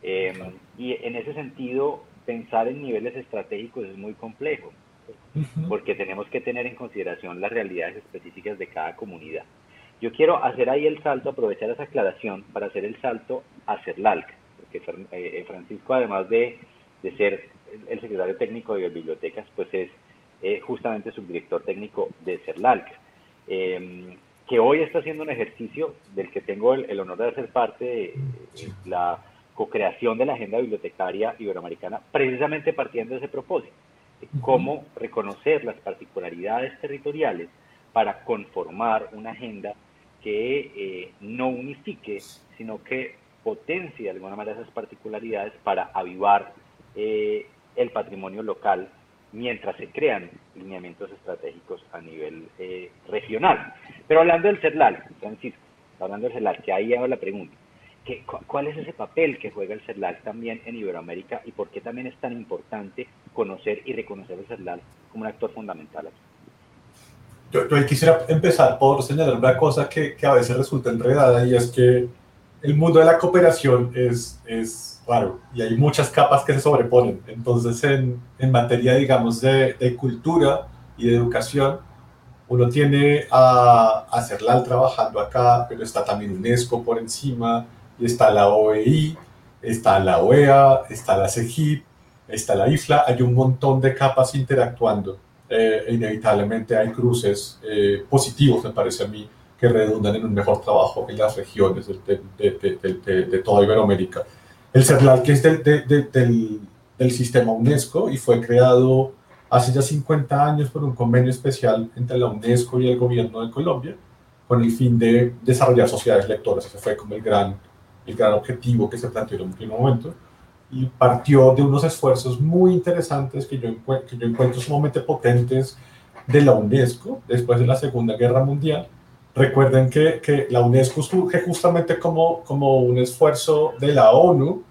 Eh, y en ese sentido, pensar en niveles estratégicos es muy complejo porque tenemos que tener en consideración las realidades específicas de cada comunidad. Yo quiero hacer ahí el salto, aprovechar esa aclaración para hacer el salto a CERLALC, porque eh, eh, Francisco, además de, de, ser el secretario técnico de bibliotecas, pues es eh, justamente subdirector técnico de CERLALC, eh, que hoy está haciendo un ejercicio del que tengo el, el honor de ser parte de la co-creación de la agenda bibliotecaria iberoamericana, precisamente partiendo de ese propósito cómo reconocer las particularidades territoriales para conformar una agenda que eh, no unifique, sino que potencie de alguna manera esas particularidades para avivar eh, el patrimonio local mientras se crean lineamientos estratégicos a nivel eh, regional. Pero hablando del CERLAL, Francisco, hablando del CERLAL, que ahí hago la pregunta, ¿Cuál es ese papel que juega el CERLAL también en Iberoamérica y por qué también es tan importante conocer y reconocer el CERLAL como un actor fundamental aquí? yo, yo quisiera empezar por señalar una cosa que, que, a veces resulta enredada y es que el mundo de la cooperación es, es raro y hay muchas capas que se sobreponen. Entonces, en, en materia, digamos, de, de, cultura y de educación, uno tiene a, a CERLAL trabajando acá, pero está también UNESCO por encima, y está la OEI, está la OEA, está la CEGIP, está la IFLA, hay un montón de capas interactuando eh, inevitablemente hay cruces eh, positivos, me parece a mí, que redundan en un mejor trabajo en las regiones de, de, de, de toda Iberoamérica. El CERLAL, que es del, del, del, sistema UNESCO y fue creado hace ya 50 años por un convenio especial entre la UNESCO y el gobierno de Colombia, con el fin de desarrollar sociedades lectoras. Ese fue como el gran, el gran objetivo que se planteó en un primer momento y partió de unos esfuerzos muy interesantes que yo, que yo encuentro sumamente potentes de la UNESCO después de la Segunda Guerra Mundial. Recuerden que, que la UNESCO surge justamente como, como un esfuerzo de la ONU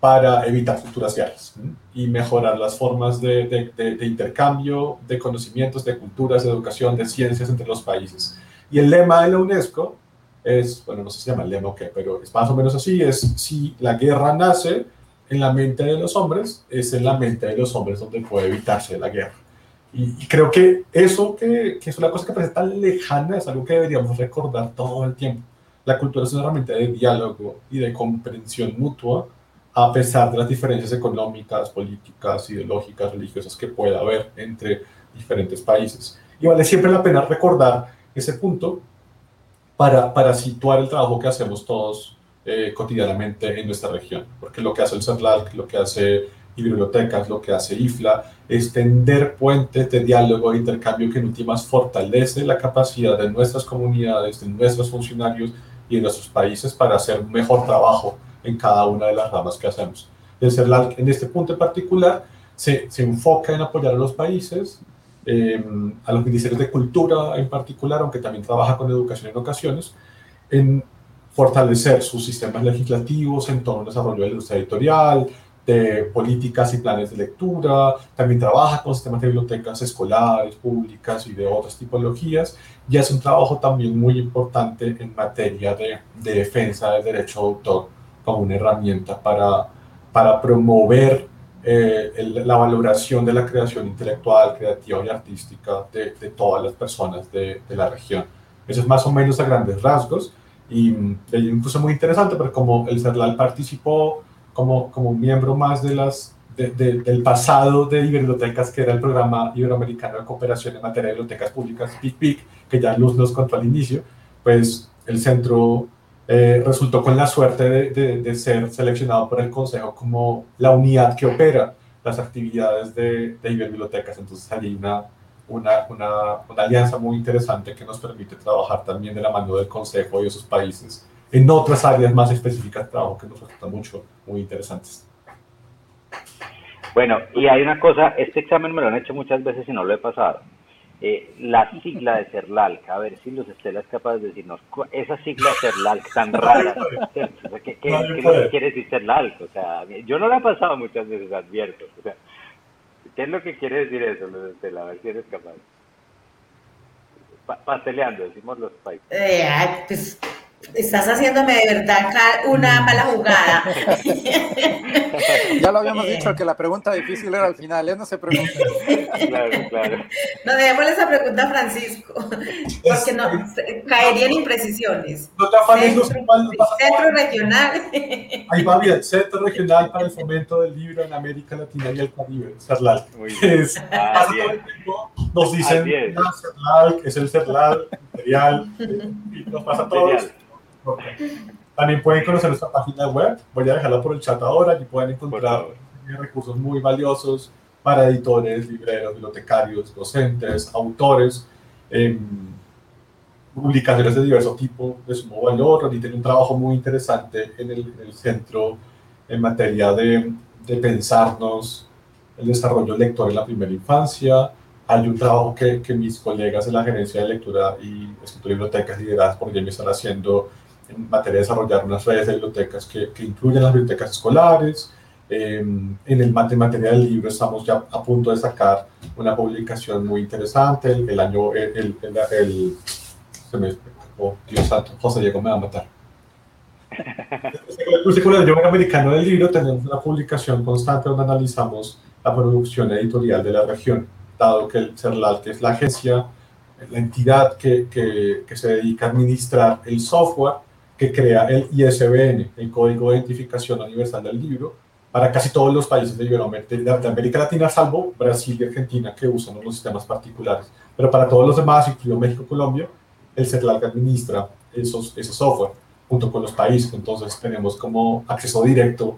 para evitar futuras guerras y mejorar las formas de, de, de, intercambio de conocimientos, de culturas, de educación, de ciencias entre los países. Y el lema de la UNESCO es, bueno, no sé si se llama el lema o qué, pero es más o menos así, es si la guerra nace, en la mente de los hombres, es en la mente de los hombres donde puede evitarse la guerra. Y, creo que eso, que, que, es una cosa que parece tan lejana, es algo que deberíamos recordar todo el tiempo. La cultura es una herramienta de diálogo y de comprensión mutua, a pesar de las diferencias económicas, políticas, ideológicas, religiosas que pueda haber entre diferentes países. Y vale siempre la pena recordar ese punto para, para situar el trabajo que hacemos todos eh, cotidianamente en nuestra región, porque lo que hace el CERLAC, lo que hace bibliotecas, lo que hace IFLA, es tender puentes de diálogo e intercambio que en últimas fortalece la capacidad de nuestras comunidades, de nuestros funcionarios y de nuestros países para hacer mejor trabajo en cada una de las ramas que hacemos. El CERLAC en este punto en particular se, se enfoca en apoyar a los países, eh, a los ministerios de cultura en particular, aunque también trabaja con educación en ocasiones, en fortalecer sus sistemas legislativos en torno al desarrollo de la industria editorial, de políticas y planes de lectura, también trabaja con sistemas de bibliotecas escolares, públicas y de otras tipologías, y hace un trabajo también muy importante en materia de, de defensa del derecho de autor como una herramienta para, para promover eh, el, la valoración de la creación intelectual, creativa y artística de, de todas las personas de, de la región. Eso es más o menos a grandes rasgos. Y incluso muy interesante, porque como el CERLAL participó como, como miembro más de las, de, de, del pasado de bibliotecas, que era el programa iberoamericano de cooperación en materia de bibliotecas públicas, PIC-PIC, que ya Luz nos contó al inicio, pues el centro eh, resultó con la suerte de, de, ser seleccionado por el Consejo como la unidad que opera las actividades de, de bibliotecas. Entonces hay una una, una, una, alianza muy interesante que nos permite trabajar también de la mano del Consejo y de sus países en otras áreas más específicas de trabajo que nos resultan mucho, muy interesantes. Bueno, y hay una cosa, este examen me lo han hecho muchas veces y no lo he pasado. Eh, la sigla de CERLALC, a ver si los Estela es capaz de decirnos, esa sigla CERLALC tan rara, ¿qué, qué, qué, qué quiere decir CERLALC? O sea, yo no la he pasado muchas veces, advierto. O sea, ¿Qué es lo que quiere decir eso, Estela? A ver si eres capaz. Pa pasteleando, decimos los países. Eh, pues Estás haciéndome de verdad una mala jugada. ya lo habíamos dicho que la pregunta difícil era al final, ¿eh? No se pregunte. Claro, claro. No, démosle esa pregunta a Francisco, porque no, caerían imprecisiones. No te afanes, centro, no centro regional. Ahí va bien, Centro Regional para el Fomento del Libro en América Latina y el Caribe, CERLAL. Es, ah, nos dicen, ah, CERLAL, es el CERLAL, material, y nos pasa a todos. También pueden conocer nuestra página web, voy a dejarla por el chat ahora, y pueden encontrar recursos muy valiosos para editores, libreros, bibliotecarios, docentes, autores, eh, publicaciones de diverso tipo de sumo valor. Ahorita tiene un trabajo muy interesante en el, en el centro en materia de, de, pensarnos el desarrollo lector en la primera infancia. Hay un trabajo que, que mis colegas de la Gerencia de Lectura y Escritura y Bibliotecas lideradas por Jamie están haciendo en materia de desarrollar unas redes de bibliotecas que, que incluyen las bibliotecas escolares, en el materia del libro estamos ya a punto de sacar una publicación muy interesante. El, año, el, el, se me, oh, Dios santo, José Diego me va a matar. El el americano del libro tenemos una publicación constante donde analizamos la producción editorial de la región, dado que el CERLAL, que es la agencia, la entidad que, que, que se dedica a administrar el software que crea el ISBN, el Código de Identificación Universal del Libro, para casi todos los países de, de América Latina, salvo Brasil y Argentina, que usan los sistemas particulares. Pero para todos los demás, incluido México y Colombia, el CERLAL administra esos, ese software junto con los países. Entonces tenemos como acceso directo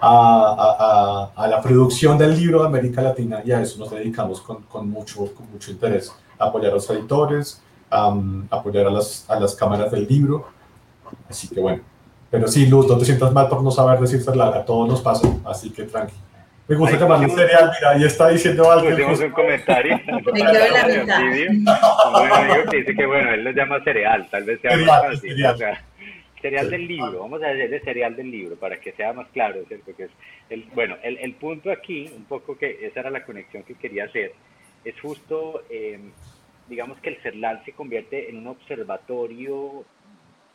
a, a, a, la producción del libro de América Latina y a eso nos dedicamos con, con mucho, con mucho interés. Apoyar a los editores, apoyar a las, a las cámaras del libro. Así que bueno, pero sí, Luz, no te sientas mal por no saber decir larga, a todos nos pasa, así que tranqui. Me gusta llamarle cereal, mira, ahí está diciendo algo. Pusimos un comentario. Me quedo en la mitad. Un amigo que dice que, bueno, él lo llama cereal, tal vez sea cereal, más fácil. Cereal. O sea, cereal del libro, vamos a decirle cereal del libro para que sea más claro, ¿cierto? Que es el, bueno, el, el, punto aquí, un poco que esa era la conexión que quería hacer, es justo, eh, digamos que el CERLAL se convierte en un observatorio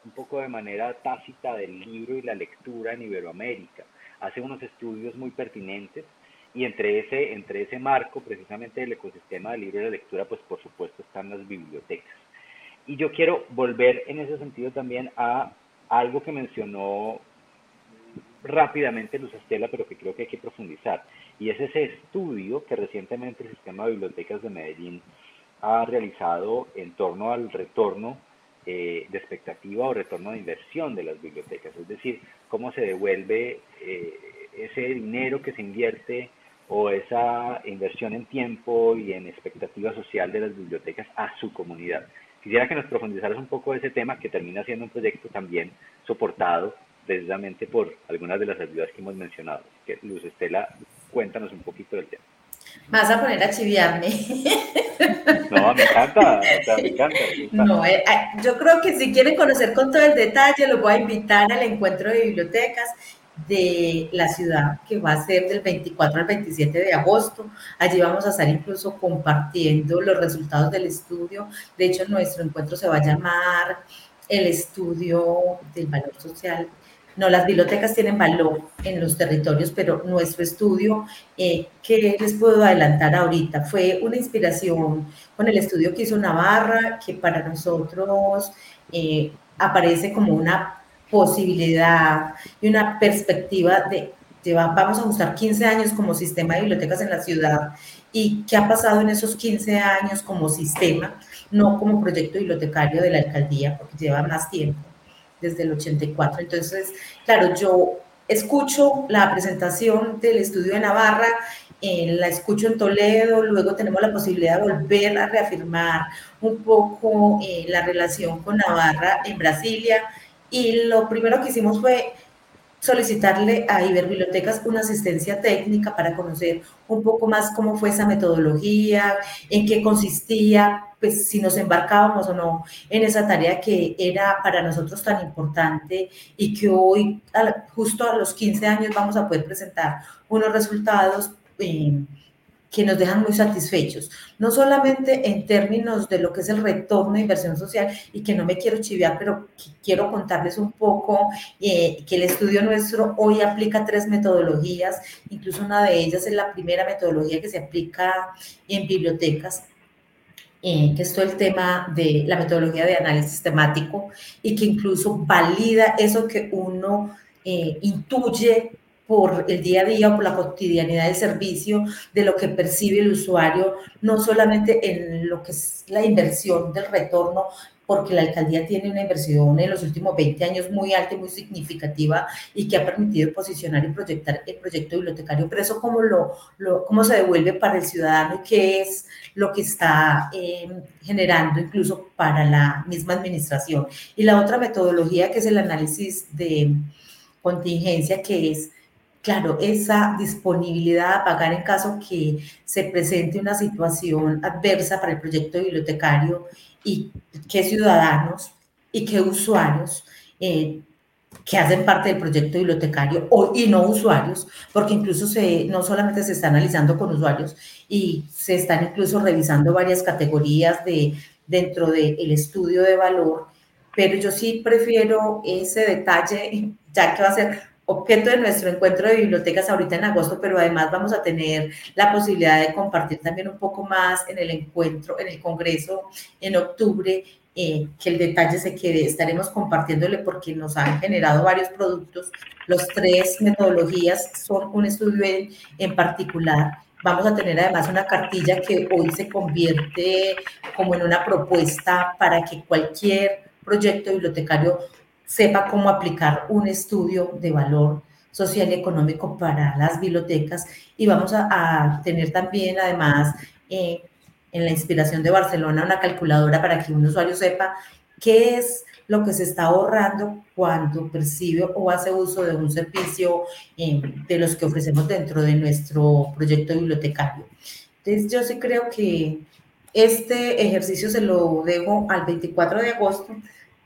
un poco de manera tácita del libro y la lectura en Iberoamérica. Hace unos estudios muy pertinentes y entre ese, entre ese marco precisamente del ecosistema del libro y la lectura, pues por supuesto están las bibliotecas. Y yo quiero volver en ese sentido también a algo que mencionó rápidamente Luz Estela, pero que creo que hay que profundizar. Y es ese estudio que recientemente el Sistema de Bibliotecas de Medellín ha realizado en torno al retorno eh, de expectativa o retorno de inversión de las bibliotecas, es decir, cómo se devuelve eh, ese dinero que se invierte o esa inversión en tiempo y en expectativa social de las bibliotecas a su comunidad. Quisiera que nos profundizaras un poco ese tema que termina siendo un proyecto también soportado precisamente por algunas de las ayudas que hemos mencionado. Luz Estela, cuéntanos un poquito del tema. Vas a poner a chiviarme. No, me encanta, me encanta. No, eh, eh, yo creo que si quieren conocer con todo el detalle, los voy a invitar al encuentro de bibliotecas de la ciudad, que va a ser del 24 al 27 de agosto. Allí vamos a estar incluso compartiendo los resultados del estudio. De hecho, nuestro encuentro se va a llamar el estudio del valor social no, las bibliotecas tienen valor en los territorios, pero nuestro estudio, eh, que les puedo adelantar ahorita, fue una inspiración con el estudio que hizo Navarra, que para nosotros eh, aparece como una posibilidad y una perspectiva de, vamos a buscar 15 años como sistema de bibliotecas en la ciudad. Y qué ha pasado en esos 15 años como sistema, no como proyecto bibliotecario de la alcaldía, porque lleva más tiempo desde el 84. Entonces, claro, yo escucho la presentación del estudio de Navarra, eh, la escucho en Toledo, luego tenemos la posibilidad de volver a reafirmar un poco eh, la relación con Navarra en Brasilia y lo primero que hicimos fue solicitarle a Iberbibliotecas una asistencia técnica para conocer un poco más cómo fue esa metodología, en qué consistía, pues si nos embarcábamos o no en esa tarea que era para nosotros tan importante y que hoy, justo a los 15 años, vamos a poder presentar unos resultados. Eh, que nos dejan muy satisfechos, no solamente en términos de lo que es el retorno de inversión social, y que no me quiero chiviar, pero quiero contarles un poco eh, que el estudio nuestro hoy aplica tres metodologías, incluso una de ellas es la primera metodología que se aplica en bibliotecas, eh, que es todo el tema de la metodología de análisis temático y que incluso valida eso que uno eh, intuye por el día a día o por la cotidianidad del servicio, de lo que percibe el usuario, no solamente en lo que es la inversión del retorno, porque la alcaldía tiene una inversión en los últimos 20 años muy alta y muy significativa y que ha permitido posicionar y proyectar el proyecto bibliotecario, pero eso cómo, lo, lo cómo se devuelve para el ciudadano y qué es lo que está em, generando incluso para la misma administración. Y la otra metodología que es el análisis de contingencia, que es claro, esa disponibilidad a pagar en caso que se presente una situación adversa para el proyecto bibliotecario y qué ciudadanos y qué usuarios eh, que hacen parte del proyecto bibliotecario y no usuarios, porque incluso se, no solamente se está analizando con usuarios y se están incluso revisando varias categorías de, dentro del estudio de valor, pero yo sí prefiero ese detalle, ya que va a ser objeto de nuestro encuentro de bibliotecas ahorita en agosto, pero además vamos a tener la posibilidad de compartir también un poco más en el encuentro, en el Congreso en octubre, eh, que el detalle se quede. Estaremos compartiéndole porque nos han generado varios productos. Los tres metodologías son un estudio en, en particular. Vamos a tener además una cartilla que hoy se convierte como en una propuesta para que cualquier proyecto bibliotecario sepa cómo aplicar un estudio de valor social y económico para las bibliotecas y vamos a, tener también además eh, en la inspiración de Barcelona una calculadora para que un usuario sepa qué es lo que se está ahorrando cuando percibe o hace uso de un servicio eh, de los que ofrecemos dentro de nuestro proyecto bibliotecario. Entonces yo sí creo que este ejercicio se lo dejo al 24 de agosto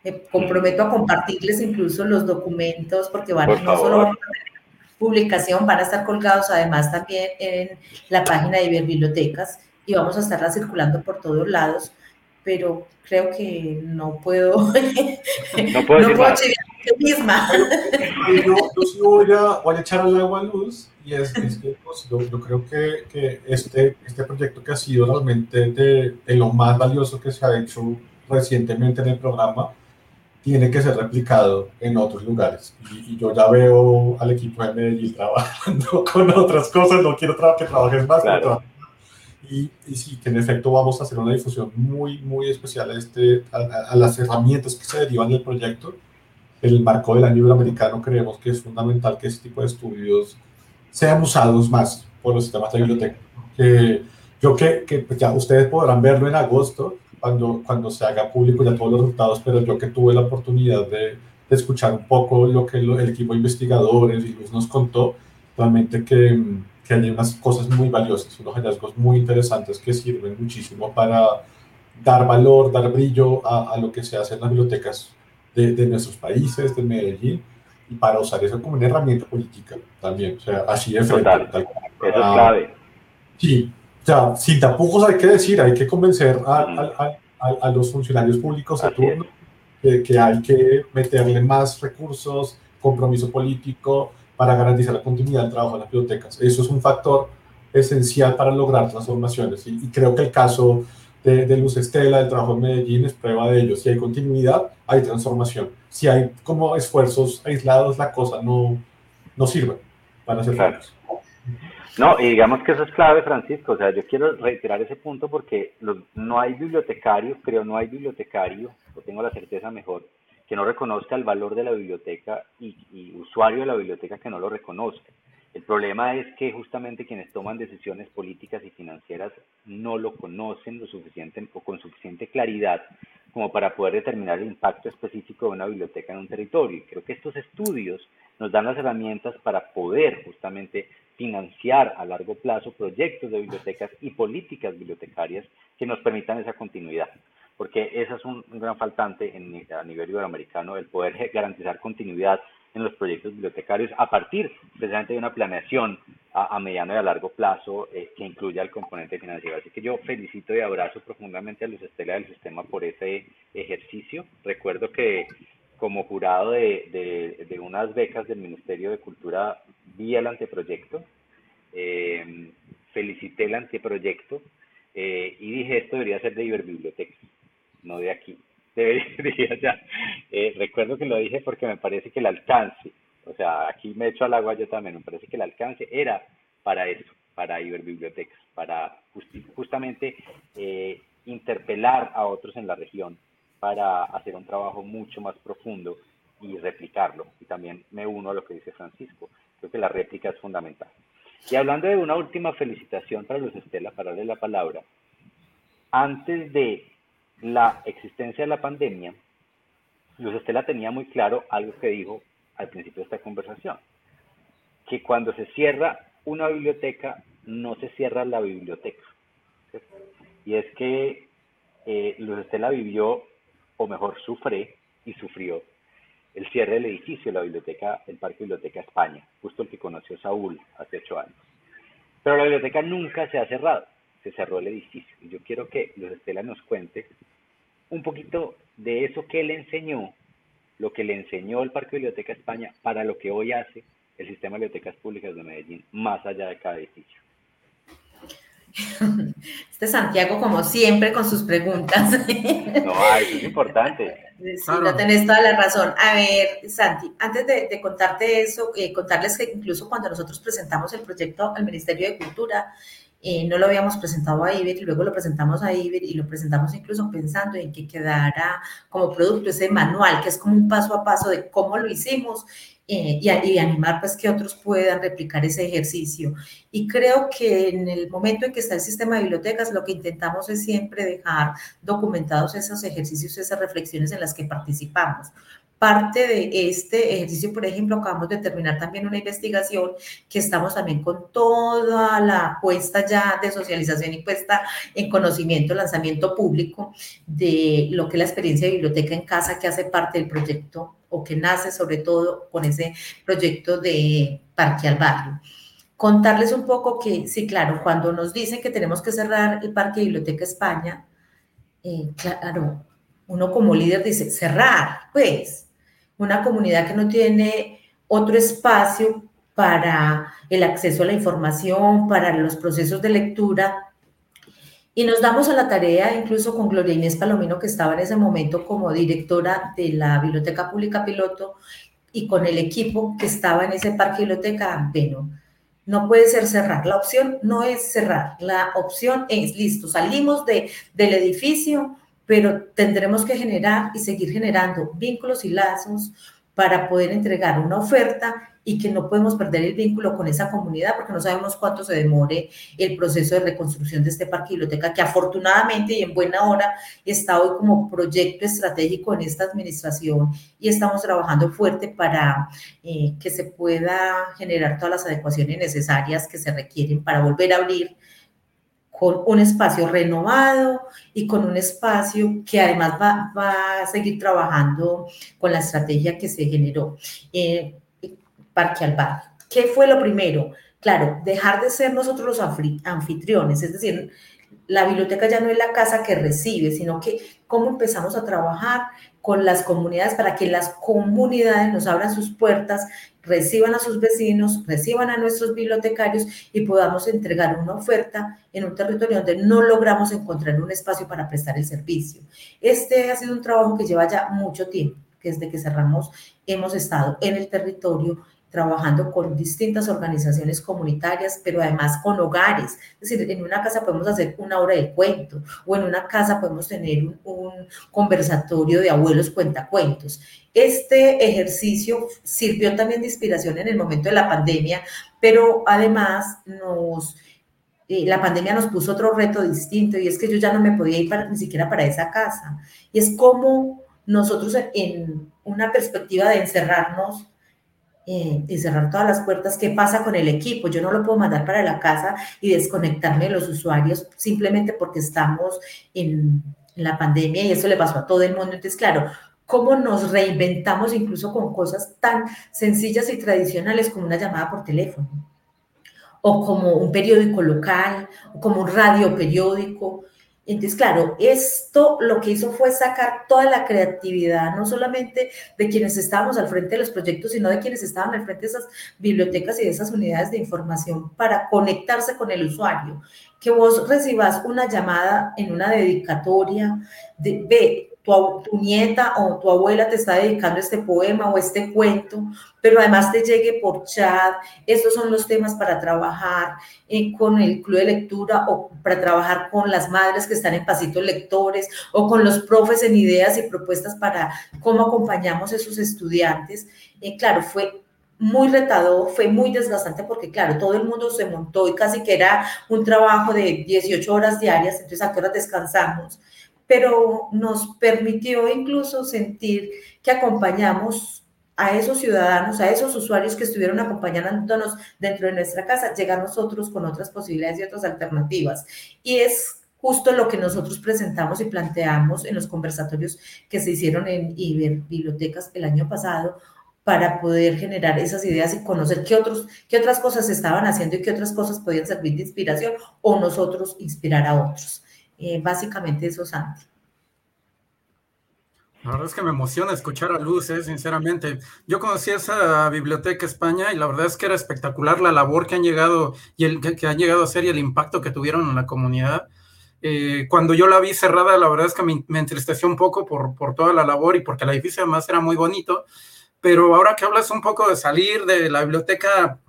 me comprometo a compartirles incluso los documentos porque van, no solo van a tener publicación, van a estar colgados además también en la página de Iberbibliotecas y vamos a estarla circulando por todos lados, pero creo que no puedo, no puedo, no puedo misma. Yo, yo sí voy a, voy a echar al agua a luz y es, es que pues, yo, yo, creo que, que, este, este proyecto que ha sido realmente de, de lo más valioso que se ha hecho recientemente en el programa, tiene que ser replicado en otros lugares. Y, yo ya veo al equipo de Medellín trabajando con otras cosas, no quiero que trabajes más. Y, y, sí, que en efecto vamos a hacer una difusión muy, muy especial a, este, a, las herramientas que se derivan del proyecto. En el marco del año iberoamericano creemos que es fundamental que este tipo de estudios sean usados más por los sistemas de biblioteca. Que, yo que, que ya ustedes podrán verlo en agosto, cuando, cuando se haga público ya todos los resultados, pero yo que tuve la oportunidad de, de escuchar un poco lo que el equipo de investigadores y Luz nos contó, realmente que, que hay unas cosas muy valiosas, unos hallazgos muy interesantes que sirven muchísimo para dar valor, dar brillo a, a lo que se hace en las bibliotecas de, de, nuestros países, de Medellín, y para usar eso como una herramienta política también, o sea, así de frente. Total, eso es clave. Sí, o sea, sin tapujos hay que decir, hay que convencer a, a, a los funcionarios públicos a turno de que hay que meterle más recursos, compromiso político para garantizar la continuidad del trabajo en las bibliotecas. Eso es un factor esencial para lograr transformaciones y, y creo que el caso de, de, Luz Estela, del trabajo en Medellín, es prueba de ello. Si hay continuidad, hay transformación. Si hay como esfuerzos aislados, la cosa no, no sirve para hacer claro. No, y digamos que eso es clave, Francisco. O sea, yo quiero reiterar ese punto porque los, no hay bibliotecario, creo, no hay bibliotecario, o tengo la certeza mejor, que no reconozca el valor de la biblioteca y, y usuario de la biblioteca que no lo reconozca. El problema es que justamente quienes toman decisiones políticas y financieras no lo conocen lo suficiente o con suficiente claridad como para poder determinar el impacto específico de una biblioteca en un territorio. Y creo que estos estudios nos dan las herramientas para poder justamente financiar a largo plazo proyectos de bibliotecas y políticas bibliotecarias que nos permitan esa continuidad. Porque ese es un, un gran faltante en, a nivel iberoamericano, el poder garantizar continuidad en los proyectos bibliotecarios a partir precisamente de una planeación a, a mediano y a largo plazo eh, que incluya el componente financiero. Así que yo felicito y abrazo profundamente a Luz Estela del Sistema por ese ejercicio. Recuerdo que como jurado de, unas becas del Ministerio de Cultura vi el anteproyecto, eh, felicité el anteproyecto eh, y dije esto debería ser de Iberbibliotecas, no de aquí. Debería ya. Eh, recuerdo que lo dije porque me parece que el alcance, o sea, aquí me echo al agua yo también, me parece que el alcance era para eso, para Iberbibliotecas, para justi justamente eh, interpelar a otros en la región para hacer un trabajo mucho más profundo y replicarlo. Y también me uno a lo que dice Francisco. Creo que la réplica es fundamental. Y hablando de una última felicitación para los Estela, para darle la palabra, antes de la existencia de la pandemia, Luz Estela tenía muy claro algo que dijo al principio de esta conversación, que cuando se cierra una biblioteca, no se cierra la biblioteca. Y es que eh, Luz Estela vivió, o mejor, sufre y sufrió el cierre del edificio, la biblioteca, el Parque Biblioteca España, justo el que conoció Saúl hace ocho años. Pero la biblioteca nunca se ha cerrado, se cerró el edificio. Y yo quiero que Luz Estela nos cuente un poquito de eso que él enseñó, lo que le enseñó el Parque Biblioteca España para lo que hoy hace el Sistema de Bibliotecas Públicas de Medellín, más allá de cada edificio. Este Santiago, como siempre, con sus preguntas. No, eso es importante. Sí, no tenés toda la razón. A ver, Santi, antes de, contarte eso, eh, contarles que incluso cuando nosotros presentamos el proyecto al Ministerio de Cultura, eh, no lo habíamos presentado a IBER y luego lo presentamos a IBER y lo presentamos incluso pensando en que quedara como producto ese manual, que es como un paso a paso de cómo lo hicimos eh, y, y, animar pues que otros puedan replicar ese ejercicio. Y creo que en el momento en que está el sistema de bibliotecas, lo que intentamos es siempre dejar documentados esos ejercicios, esas reflexiones en las que participamos parte de este ejercicio, por ejemplo, acabamos de terminar también una investigación que estamos también con toda la puesta ya de socialización y puesta en conocimiento, lanzamiento público de lo que es la experiencia de biblioteca en casa que hace parte del proyecto o que nace sobre todo con ese proyecto de Parque al Barrio. Contarles un poco que, sí, claro, cuando nos dicen que tenemos que cerrar el Parque Biblioteca España, eh, claro, uno como líder dice, cerrar, pues, una comunidad que no tiene otro espacio para el acceso a la información, para los procesos de lectura. Y nos damos a la tarea, incluso con Gloria Inés Palomino, que estaba en ese momento como directora de la Biblioteca Pública Piloto, y con el equipo que estaba en ese parque biblioteca, bueno, no puede ser cerrar. La opción no es cerrar, la opción es, listo, salimos de, del edificio, pero tendremos que generar y seguir generando vínculos y lazos para poder entregar una oferta y que no podemos perder el vínculo con esa comunidad porque no sabemos cuánto se demore el proceso de reconstrucción de este parque biblioteca que afortunadamente y en buena hora está hoy como proyecto estratégico en esta administración y estamos trabajando fuerte para eh, que se pueda generar todas las adecuaciones necesarias que se requieren para volver a abrir con un espacio renovado y con un espacio que además va, a seguir trabajando con la estrategia que se generó. Eh, Parque al. ¿Qué fue lo primero? Claro, dejar de ser nosotros los anfitriones, es decir, la biblioteca ya no es la casa que recibe, sino que cómo empezamos a trabajar con las comunidades para que las comunidades nos abran sus puertas, reciban a sus vecinos, reciban a nuestros bibliotecarios y podamos entregar una oferta en un territorio donde no logramos encontrar un espacio para prestar el servicio. Este ha sido un trabajo que lleva ya mucho tiempo, que desde que cerramos hemos estado en el territorio trabajando con distintas organizaciones comunitarias, pero además con hogares. Es decir, en una casa podemos hacer una hora de cuento o en una casa podemos tener un, conversatorio de abuelos cuentacuentos. Este ejercicio sirvió también de inspiración en el momento de la pandemia, pero además nos... Eh, la pandemia nos puso otro reto distinto y es que yo ya no me podía ir ni siquiera para esa casa. Y es como nosotros en una perspectiva de encerrarnos eh, y cerrar todas las puertas. ¿Qué pasa con el equipo? Yo no lo puedo mandar para la casa y desconectarme de los usuarios simplemente porque estamos en, la pandemia y eso le pasó a todo el mundo. Entonces, claro, cómo nos reinventamos incluso con cosas tan sencillas y tradicionales como una llamada por teléfono, o como un periódico local, o como un radio periódico, entonces, claro, esto lo que hizo fue sacar toda la creatividad, no solamente de quienes estábamos al frente de los proyectos, sino de quienes estaban al frente de esas bibliotecas y de esas unidades de información para conectarse con el usuario. Que vos recibas una llamada en una dedicatoria de, de tu, nieta o tu abuela te está dedicando este poema o este cuento, pero además te llegue por chat. Estos son los temas para trabajar eh, con el club de lectura o para trabajar con las madres que están en pasitos lectores o con los profes en ideas y propuestas para cómo acompañamos a esos estudiantes. Eh, claro, fue muy retador, fue muy desgastante porque, claro, todo el mundo se montó y casi que era un trabajo de 18 horas diarias, entonces a qué horas descansamos pero nos permitió incluso sentir que acompañamos a esos ciudadanos, a esos usuarios que estuvieron acompañándonos dentro de nuestra casa, llegar nosotros con otras posibilidades y otras alternativas. Y es justo lo que nosotros presentamos y planteamos en los conversatorios que se hicieron en Iber Bibliotecas el año pasado para poder generar esas ideas y conocer qué, otros, qué otras cosas se estaban haciendo y qué otras cosas podían servir de inspiración o nosotros inspirar a otros. Eh, básicamente eso, Santi. La verdad es que me emociona escuchar a Luz, eh, sinceramente. Yo conocí esa Biblioteca España y la verdad es que era espectacular la labor que han llegado y el que, han llegado a hacer y el impacto que tuvieron en la comunidad. Eh, cuando yo la vi cerrada, la verdad es que me, me entristeció un poco por, por, toda la labor y porque el edificio además era muy bonito. Pero ahora que hablas un poco de salir de la biblioteca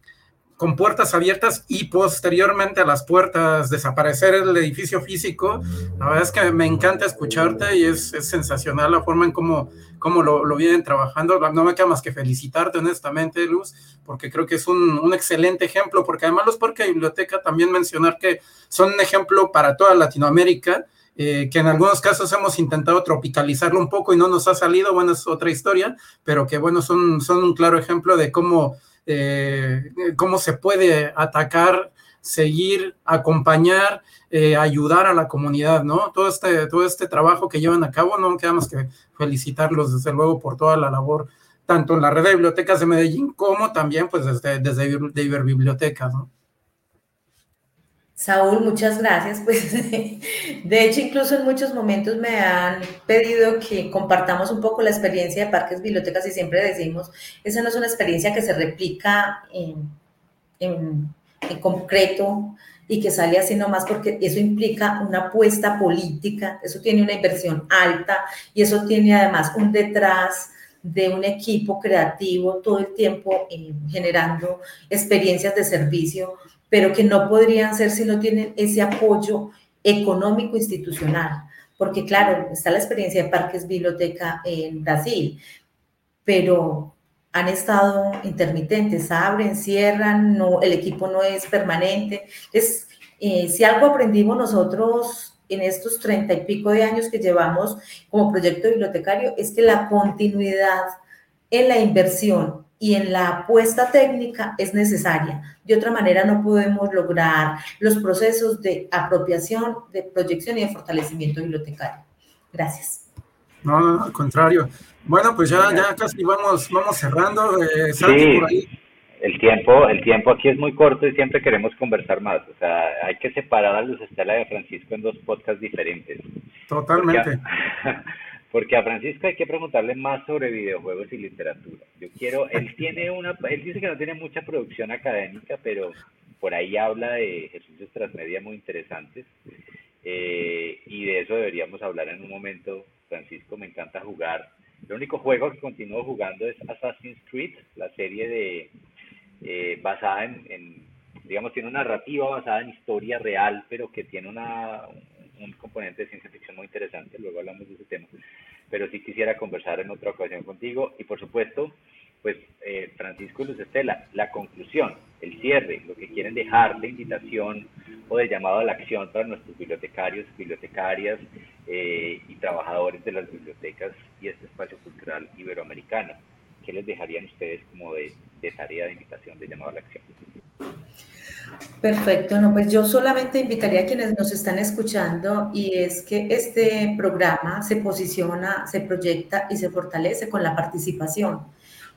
con puertas abiertas y posteriormente a las puertas desaparecer el edificio físico. La verdad es que me encanta escucharte y es, es sensacional la forma en cómo, cómo lo, lo, vienen trabajando. No me queda más que felicitarte honestamente, Luz, porque creo que es un, un excelente ejemplo, porque además los parques de biblioteca también mencionar que son un ejemplo para toda Latinoamérica. Eh, que en algunos casos hemos intentado tropicalizarlo un poco y no nos ha salido, bueno, es otra historia, pero que bueno, son, son un claro ejemplo de cómo eh, cómo se puede atacar, seguir, acompañar, eh, ayudar a la comunidad, ¿no? Todo este, todo este trabajo que llevan a cabo, no queda más que felicitarlos desde luego por toda la labor, tanto en la red de bibliotecas de Medellín como también pues desde, desde de Iberbibliotecas, ¿no? Saúl, muchas gracias. Pues de hecho, incluso en muchos momentos me han pedido que compartamos un poco la experiencia de parques, bibliotecas y siempre decimos, esa no es una experiencia que se replica en, en, en concreto y que sale así nomás porque eso implica una apuesta política, eso tiene una inversión alta y eso tiene además un detrás de un equipo creativo todo el tiempo eh, generando experiencias de servicio pero que no podrían ser si no tienen ese apoyo económico institucional. Porque claro, está la experiencia de Parques Biblioteca en Brasil, pero han estado intermitentes, abren, cierran, no, el equipo no es permanente. Es, eh, si algo aprendimos nosotros en estos treinta y pico de años que llevamos como proyecto bibliotecario, es que la continuidad en la inversión y en la apuesta técnica es necesaria. De otra manera no podemos lograr los procesos de apropiación, de proyección y de fortalecimiento bibliotecario. Gracias. No, no, al contrario. Bueno, pues ya, ya casi vamos, vamos cerrando. Eh, sí, por ahí. El tiempo, el tiempo aquí es muy corto y siempre queremos conversar más. O sea, hay que separar a Luz Estela de Francisco en dos podcasts diferentes. Totalmente. porque a Francisco hay que preguntarle más sobre videojuegos y literatura. Yo quiero, él tiene una, él dice que no tiene mucha producción académica, pero por ahí habla de ejercicios transmedia muy interesantes. Eh, y de eso deberíamos hablar en un momento. Francisco, me encanta jugar. El único juego que continúo jugando es Assassin's Creed, la serie de eh, basada en, en, digamos, tiene una narrativa basada en historia real, pero que tiene una, un componente de ciencia ficción muy interesante, luego hablamos de ese tema, pero sí quisiera conversar en otra ocasión contigo y por supuesto, pues eh, Francisco y Luz Estela, la conclusión, el cierre, lo que quieren dejar de invitación o de llamado a la acción para nuestros bibliotecarios, bibliotecarias eh, y trabajadores de las bibliotecas y este espacio cultural iberoamericano. ¿Qué les dejarían ustedes como de, tarea de invitación, de llamado a la acción? Perfecto, no, pues yo solamente invitaría a quienes nos están escuchando y es que este programa se posiciona, se proyecta y se fortalece con la participación,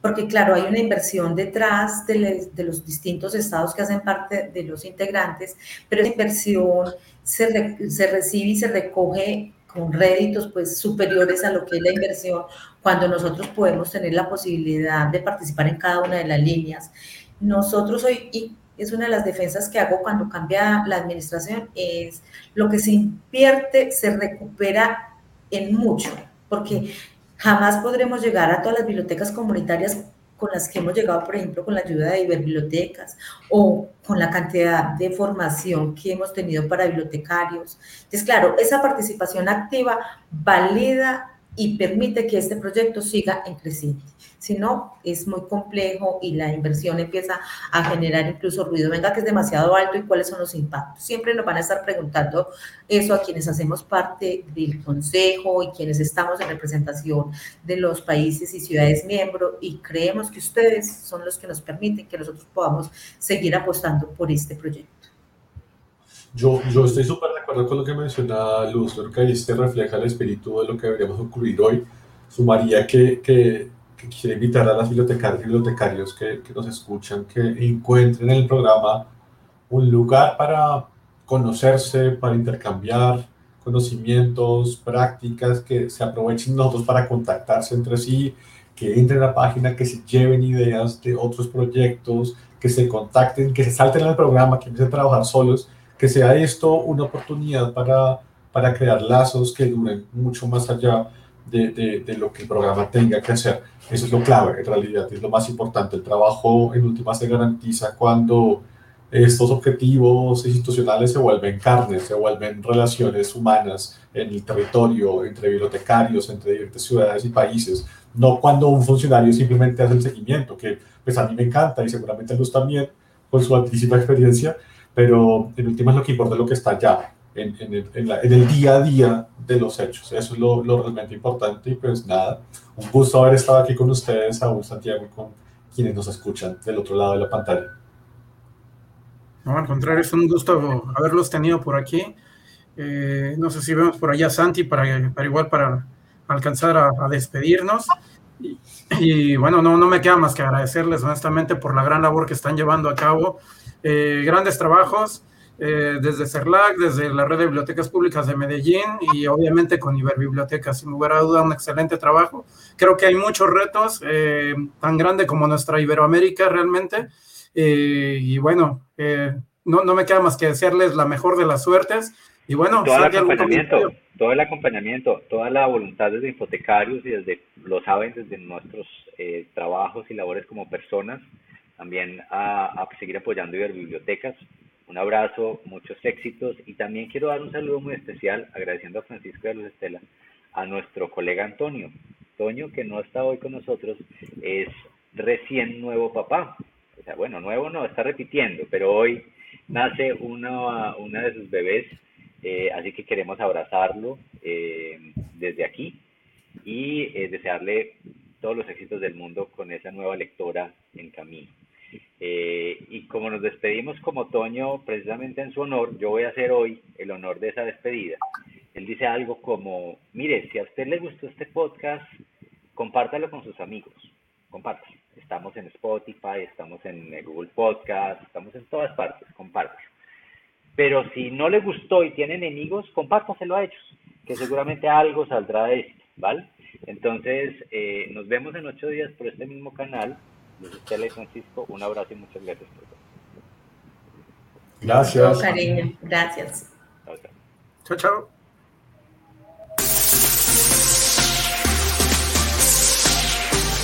porque claro, hay una inversión detrás de, los distintos estados que hacen parte de los integrantes, pero esa inversión se recibe y se recoge con réditos pues superiores a lo que es la inversión cuando nosotros podemos tener la posibilidad de participar en cada una de las líneas. Nosotros hoy, es una de las defensas que hago cuando cambia la administración, es lo que se invierte se recupera en mucho, porque jamás podremos llegar a todas las bibliotecas comunitarias con las que hemos llegado, por ejemplo, con la ayuda de bibliotecas o con la cantidad de formación que hemos tenido para bibliotecarios. Entonces, claro, esa participación activa valida y permite que este proyecto siga en creciente. Si no, es muy complejo y la inversión empieza a generar incluso ruido. Venga, que es demasiado alto y cuáles son los impactos. Siempre nos van a estar preguntando eso a quienes hacemos parte del Consejo y quienes estamos en representación de los países y ciudades miembros y creemos que ustedes son los que nos permiten que nosotros podamos seguir apostando por este proyecto. Yo, yo estoy súper de acuerdo con lo que menciona Luz, creo que ahí se refleja el espíritu de lo que deberíamos ocurrir hoy. Sumaría que, que, que quisiera invitar a las bibliotecarias y bibliotecarios que, que nos escuchan que encuentren en el programa un lugar para conocerse, para intercambiar conocimientos, prácticas, que se aprovechen nosotros para contactarse entre sí, que entren a la página, que se lleven ideas de otros proyectos, que se contacten, que se salten al programa, que empiecen a trabajar solos, que sea esto una oportunidad para, para crear lazos que duren mucho más allá de, de, de, lo que el programa tenga que hacer. Eso es lo clave, en realidad, es lo más importante. El trabajo en última se garantiza cuando estos objetivos institucionales se vuelven carne, se vuelven relaciones humanas en el territorio, entre bibliotecarios, entre diferentes ciudades y países, no cuando un funcionario simplemente hace el seguimiento, que pues a mí me encanta y seguramente a Luz también, con su altísima experiencia, pero en última es lo que importa lo que está la, en, el, día a día de los hechos. Eso es lo, lo, realmente importante y pues nada, un gusto haber estado aquí con ustedes, Saúl Santiago, y con quienes nos escuchan del otro lado de la pantalla. No, al contrario, es un gusto haberlos tenido por aquí. Eh, no sé si vemos por allá a Santi para, para igual para alcanzar a, a despedirnos. Y, y, bueno, no, no me queda más que agradecerles honestamente por la gran labor que están llevando a cabo. Eh, grandes trabajos eh, desde CERLAC, desde la red de bibliotecas públicas de Medellín y obviamente con Iberbibliotecas. Sin lugar a duda, un excelente trabajo. Creo que hay muchos retos, eh, tan grande como nuestra Iberoamérica realmente. Eh, y bueno, no, no, me queda más que desearles la mejor de las suertes. Y bueno, todo el acompañamiento, todo el acompañamiento, toda la voluntad desde hipotecarios y desde, lo saben, desde nuestros eh, trabajos y labores como personas, también a, a seguir apoyando Iberbibliotecas. Un abrazo, muchos éxitos y también quiero dar un saludo muy especial, agradeciendo a Francisco de Luz Estela, a nuestro colega Antonio. Antonio, que no está hoy con nosotros, es recién nuevo papá. O sea, bueno, nuevo no, está repitiendo, pero hoy nace una, una de sus bebés eh, así que queremos abrazarlo eh, desde aquí y eh, desearle todos los éxitos del mundo con esa nueva lectora en camino. Y como nos despedimos como otoño, precisamente en su honor, yo voy a hacer hoy el honor de esa despedida. Él dice algo como, mire, si a usted le gustó este podcast, compártalo con sus amigos, compártalo. Estamos en Spotify, estamos en Google Podcast, estamos en todas partes, compártalo. Pero si no le gustó y tiene enemigos, compártaselo a ellos, que seguramente algo saldrá de esto, ¿vale? Entonces, eh, nos vemos en ocho días por este mismo canal. Estela y Francisco, un abrazo y muchas gracias por todo. Gracias. Con cariño, gracias. Chao, chao.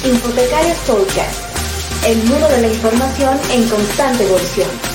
Infotecarios Podcast, el mundo de la información en constante evolución.